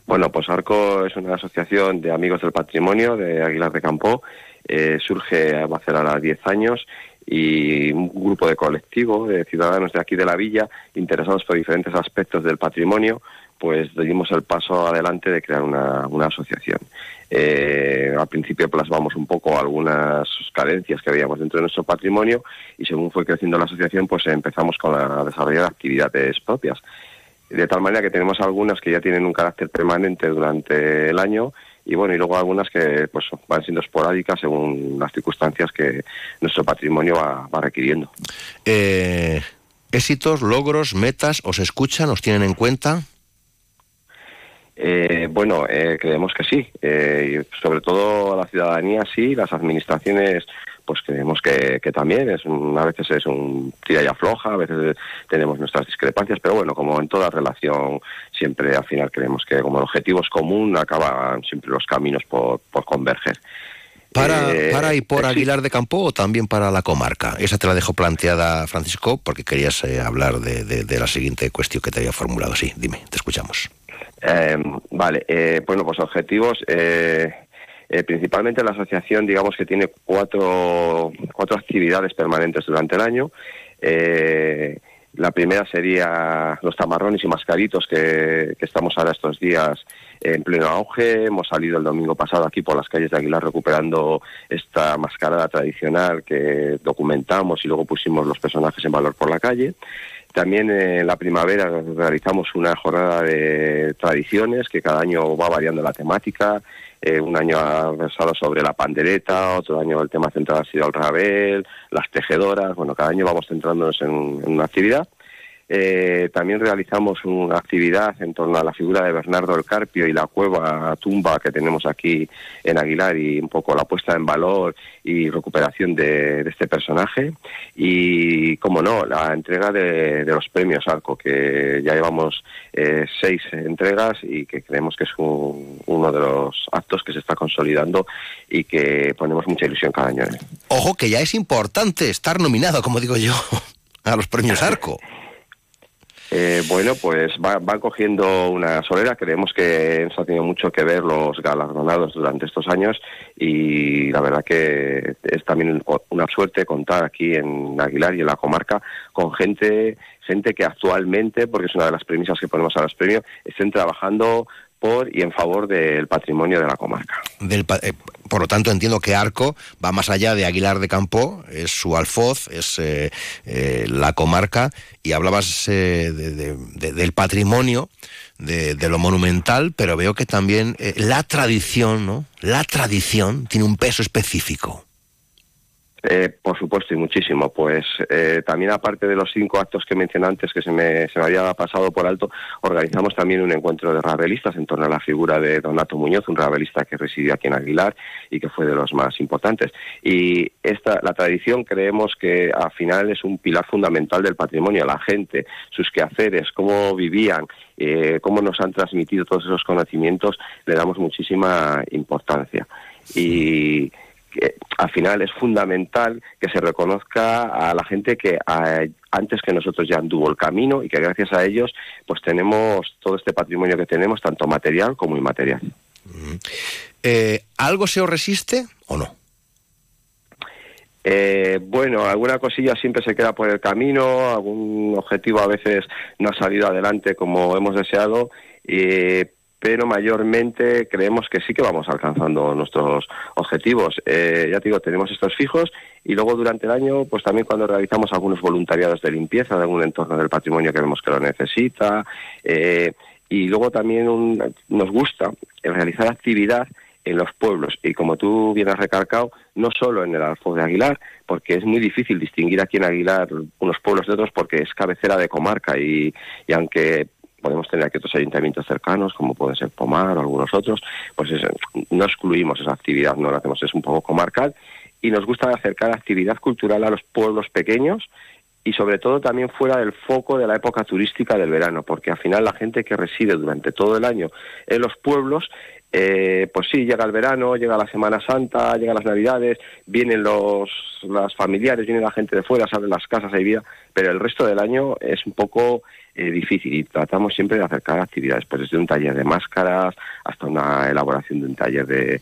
Bueno, pues ARCO es una asociación de amigos del patrimonio de Aguilar de Campo. Eh, surge va a hacer ahora 10 años y un grupo de colectivo de ciudadanos de aquí de la villa interesados por diferentes aspectos del patrimonio, pues dimos el paso adelante de crear una, una asociación. Eh, al principio plasmamos un poco algunas carencias que habíamos dentro de nuestro patrimonio y según fue creciendo la asociación, pues empezamos con la desarrollar actividades propias. De tal manera que tenemos algunas que ya tienen un carácter permanente durante el año y bueno, y luego algunas que pues van siendo esporádicas según las circunstancias que nuestro patrimonio va, va requiriendo.
Eh, éxitos, logros, metas, ¿os escuchan, os tienen en cuenta?
Eh, bueno, eh, creemos que sí. Eh, sobre todo la ciudadanía sí, las administraciones pues creemos que, que también es a veces es un tira y afloja, a veces tenemos nuestras discrepancias, pero bueno, como en toda relación siempre al final creemos que como el objetivo es común acaban siempre los caminos por, por converger.
Para, para y por Aguilar de Campo o también para la comarca. Esa te la dejo planteada, Francisco, porque querías hablar de, de, de la siguiente cuestión que te había formulado. Sí, dime, te escuchamos.
Eh, vale, eh, bueno, pues objetivos. Eh, principalmente la asociación, digamos que tiene cuatro, cuatro actividades permanentes durante el año. la primera sería los tamarrones y mascaritos que, que, estamos ahora estos días en pleno auge. Hemos salido el domingo pasado aquí por las calles de Aguilar recuperando esta mascarada tradicional que documentamos y luego pusimos los personajes en valor por la calle. También en la primavera realizamos una jornada de tradiciones que cada año va variando la temática. Eh, un año ha versado sobre la pandereta, otro año el tema central ha sido el rabel, las tejedoras. Bueno, cada año vamos centrándonos en, en una actividad. Eh, también realizamos una actividad en torno a la figura de Bernardo el Carpio y la cueva tumba que tenemos aquí en Aguilar y un poco la puesta en valor y recuperación de, de este personaje. Y, como no, la entrega de, de, los premios Arco, que ya llevamos eh, seis entregas y que creemos que es un, uno de los actos que se está consolidando y que ponemos mucha ilusión cada año.
Ojo, que ya es importante estar nominado, como digo yo, *laughs* a los premios Arco. *laughs*
Eh, bueno, pues van va cogiendo una solera. Creemos que ha tenido mucho que ver los galardonados durante estos años y la verdad que es también una suerte contar aquí en Aguilar y en la comarca con gente gente que actualmente, porque es una de las premisas que ponemos a los premios, estén trabajando por y en favor del patrimonio de la comarca.
Eh, por lo tanto, entiendo que Arco va más allá de Aguilar de Campo, es su alfoz, es eh, eh, la comarca, y hablabas de, de, de, del patrimonio, de, lo monumental, pero veo que también la tradición, ¿no? La tradición tiene un peso específico.
Eh, por supuesto, y muchísimo. Pues eh, también aparte de los cinco actos que mencioné antes, que se me, se me había pasado por alto, organizamos también un encuentro de rabelistas en torno a la figura de Donato Muñoz, un rabelista que residió aquí en Aguilar y que fue de los más importantes. Y esta, la tradición creemos que al final es un pilar fundamental del patrimonio, la gente, sus quehaceres, cómo vivían, eh, cómo nos han transmitido todos esos conocimientos, le damos muchísima importancia. Y que al final es fundamental que se reconozca a la gente que a, antes que nosotros ya anduvo el camino y que gracias a ellos pues tenemos todo este patrimonio que tenemos, tanto material como inmaterial.
Eh, ¿Algo se os resiste o no?
Eh, bueno, alguna cosilla siempre se queda por el camino, algún objetivo a veces no ha salido adelante como hemos deseado, eh, pero mayormente creemos que sí que vamos alcanzando nuestros objetivos. Eh, ya te digo, tenemos estos fijos y luego durante el año, pues también cuando realizamos algunos voluntariados de limpieza de algún entorno del patrimonio que vemos que lo necesita, eh, y luego también un, nos gusta realizar actividad en los pueblos y como tú bien has recalcado, no solo en el Alfoz de Aguilar, porque es muy difícil distinguir aquí en Aguilar unos pueblos de otros porque es cabecera de comarca y, y aunque podemos tener aquí otros ayuntamientos cercanos, como pueden ser Pomar o algunos otros, pues es, no excluimos esa actividad, no la hacemos, es un poco comarcal, y nos gusta acercar actividad cultural a los pueblos pequeños y sobre todo también fuera del foco de la época turística del verano, porque al final la gente que reside durante todo el año en los pueblos eh, pues sí, llega el verano, llega la Semana Santa, llegan las Navidades, vienen los las familiares, viene la gente de fuera, salen las casas, hay vida, pero el resto del año es un poco eh, difícil y tratamos siempre de acercar actividades, pues desde un taller de máscaras hasta una elaboración de un taller de,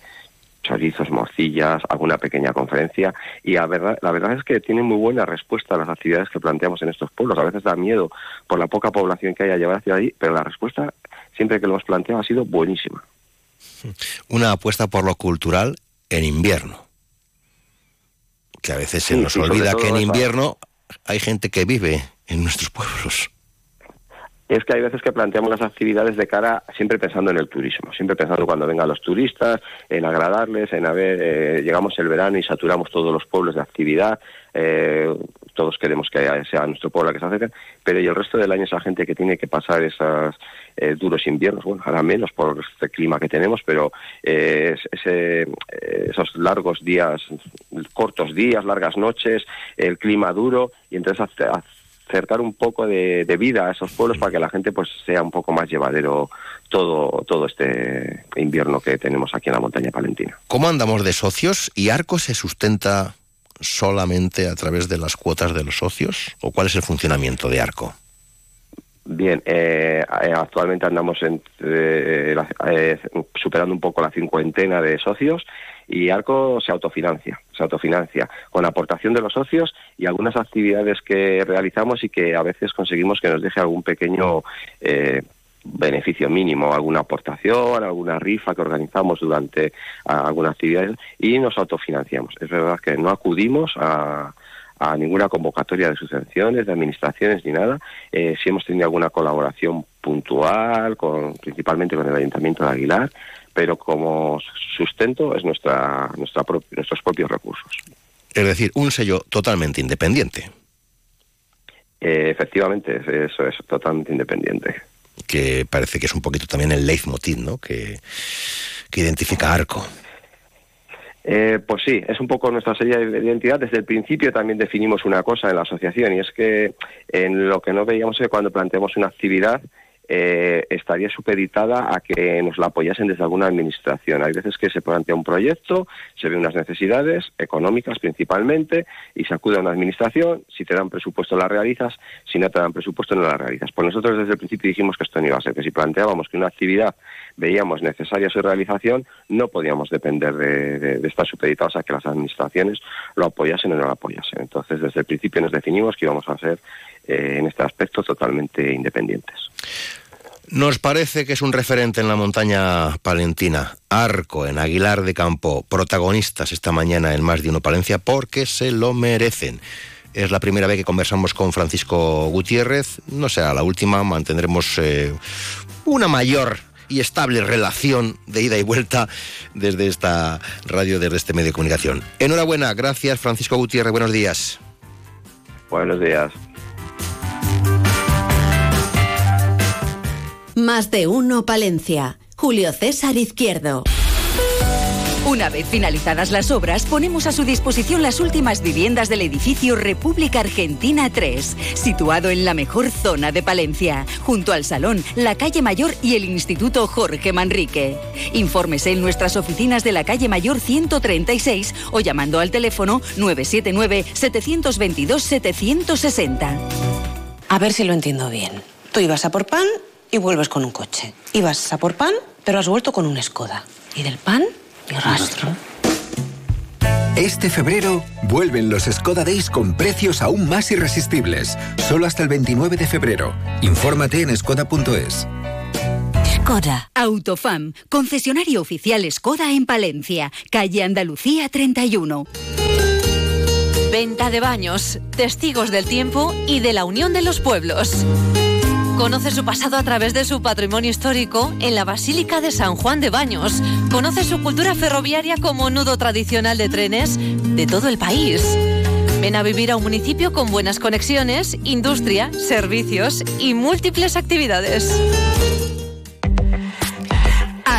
chorizos, morcillas, alguna pequeña conferencia y la verdad, la verdad es que tiene muy buena respuesta a las actividades que planteamos en estos pueblos. A veces da miedo por la poca población que haya llevar hacia ahí, pero la respuesta siempre que lo hemos planteado ha sido buenísima.
Una apuesta por lo cultural en invierno. Que a veces se nos olvida que en invierno hay gente que vive en nuestros pueblos
es que hay veces que planteamos las actividades de cara siempre pensando en el turismo, siempre pensando cuando vengan los turistas, en agradarles, en haber, eh, llegamos el verano y saturamos todos los pueblos de actividad, eh, todos queremos que sea nuestro pueblo que se acerque, pero y el resto del año esa gente que tiene que pasar esos eh, duros inviernos, bueno, ahora menos por este clima que tenemos, pero ese, esos largos días, cortos días, largas noches, el clima duro, y entonces acercar un poco de, vida a esos pueblos para que la gente pues sea un poco más llevadero todo, todo este invierno que tenemos aquí en la montaña palentina.
¿Cómo andamos de socios? ¿Y Arco se sustenta solamente a través de las cuotas de los socios? ¿O cuál es el funcionamiento de Arco?
Bien, eh, eh, actualmente andamos eh, superando un poco la cincuentena de socios y Arco se autofinancia, se autofinancia con aportación de los socios y algunas actividades que realizamos y que a veces conseguimos que nos deje algún pequeño eh, beneficio mínimo, alguna aportación, alguna rifa que organizamos durante algunas actividades y nos autofinanciamos. Es verdad que no acudimos a, ninguna convocatoria de subvenciones, de administraciones ni nada. Eh, si hemos tenido alguna colaboración puntual, con, principalmente con el Ayuntamiento de Aguilar, pero como sustento es nuestra, nuestra nuestros propios recursos.
Es decir, un sello totalmente independiente.
Eh, efectivamente, eso es totalmente independiente.
Que parece que es un poquito también el leitmotiv, ¿no? Que, que identifica Arco.
Eh, pues sí, es un poco nuestra serie de identidad. Desde el principio también definimos una cosa en la asociación y es que en lo que no veíamos es que cuando planteamos una actividad eh, estaría supeditada a que nos la apoyasen desde alguna administración. Hay veces que se plantea un proyecto, se ven unas necesidades económicas principalmente y se acude a una administración, si te dan presupuesto la realizas, si no te dan presupuesto no la realizas. Pues nosotros desde el principio dijimos que esto no iba a ser, que si planteábamos que una actividad veíamos necesaria su realización, no podíamos depender de, estar supeditados a que las administraciones lo apoyasen o no lo apoyasen. Entonces desde el principio nos definimos que íbamos a ser eh, en este aspecto totalmente independientes.
Nos parece que es un referente en la montaña palentina. Arco en Aguilar de Campo, protagonistas esta mañana en Más de Uno Palencia porque se lo merecen. Es la primera vez que conversamos con Francisco Gutiérrez. No será la última, mantendremos eh, una mayor y estable relación de ida y vuelta desde esta radio, desde este medio de comunicación. Enhorabuena, gracias Francisco Gutiérrez, buenos días.
Buenos días.
Más de uno Palencia. Julio César Izquierdo.
Una vez finalizadas las obras, ponemos a su disposición las últimas viviendas del edificio República Argentina 3, situado en la mejor zona de Palencia, junto al Salón, la Calle Mayor y el Instituto Jorge Manrique. Infórmese en nuestras oficinas de la Calle Mayor 136 o llamando al teléfono 979-722-760.
A ver si lo entiendo bien. Tú ibas a por pan y vuelves con un coche. Ibas a por pan, pero has vuelto con un Skoda. Y del pan, ni rastro.
Este febrero vuelven los Skoda Days con precios aún más irresistibles. Solo hasta el 29 de febrero. Infórmate en skoda.es.
Skoda. Autofam, concesionario oficial Skoda en Palencia, calle Andalucía 31.
Venta de baños, testigos del tiempo y de la unión de los pueblos. Conoce su pasado a través de su patrimonio histórico en la Basílica de San Juan de Baños. Conoce su cultura ferroviaria como nudo tradicional de trenes de todo el país. Ven a vivir a un municipio con buenas conexiones, industria, servicios y múltiples actividades.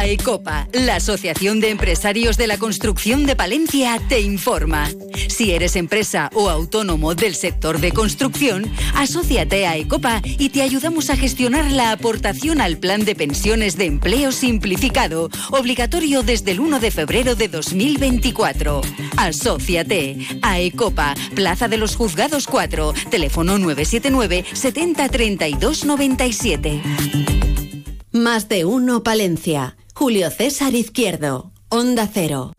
AECOPA, la Asociación de Empresarios de la Construcción de Palencia, te informa. Si eres empresa o autónomo del sector de construcción, asóciate a AECOPA y te ayudamos a gestionar la aportación al Plan de Pensiones de Empleo Simplificado, obligatorio desde el 1 de febrero de 2024. Asociate. AECOPA, Plaza de los Juzgados 4, teléfono 979 70 32 97.
Más de uno Palencia. Julio César Izquierdo, Onda Cero.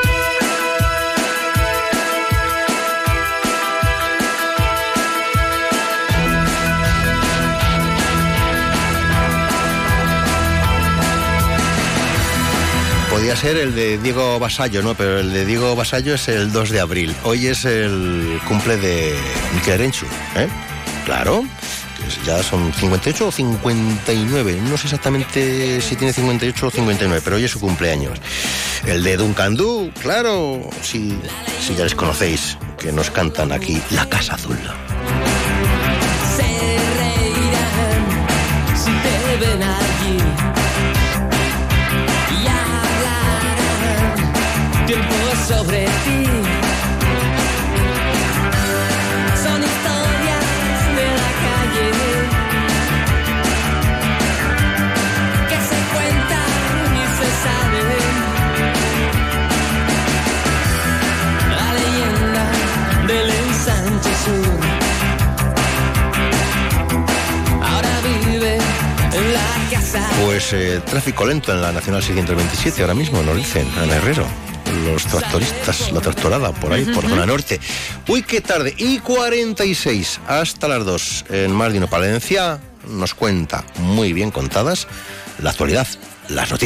Podía ser el de Diego Basallo, ¿no? Pero el de Diego Basallo es el 2 de abril. Hoy es el cumple de Miquel Arenchu, ¿eh? Claro que Ya son 58 o 59. No sé exactamente si tiene 58 o 59, pero hoy es su cumpleaños. El de Duncan Du, claro. Si, si ya les conocéis, que nos cantan aquí La Casa Azul.
Se reirán
Pues eh, tráfico lento en la Nacional 627 ahora mismo, nos dicen, en Herrero. Los tractoristas, la tractorada por ahí, por zona norte. Uy, qué tarde. Y 46 hasta las 2 en Uno Palencia nos cuenta muy bien contadas la actualidad, las noticias.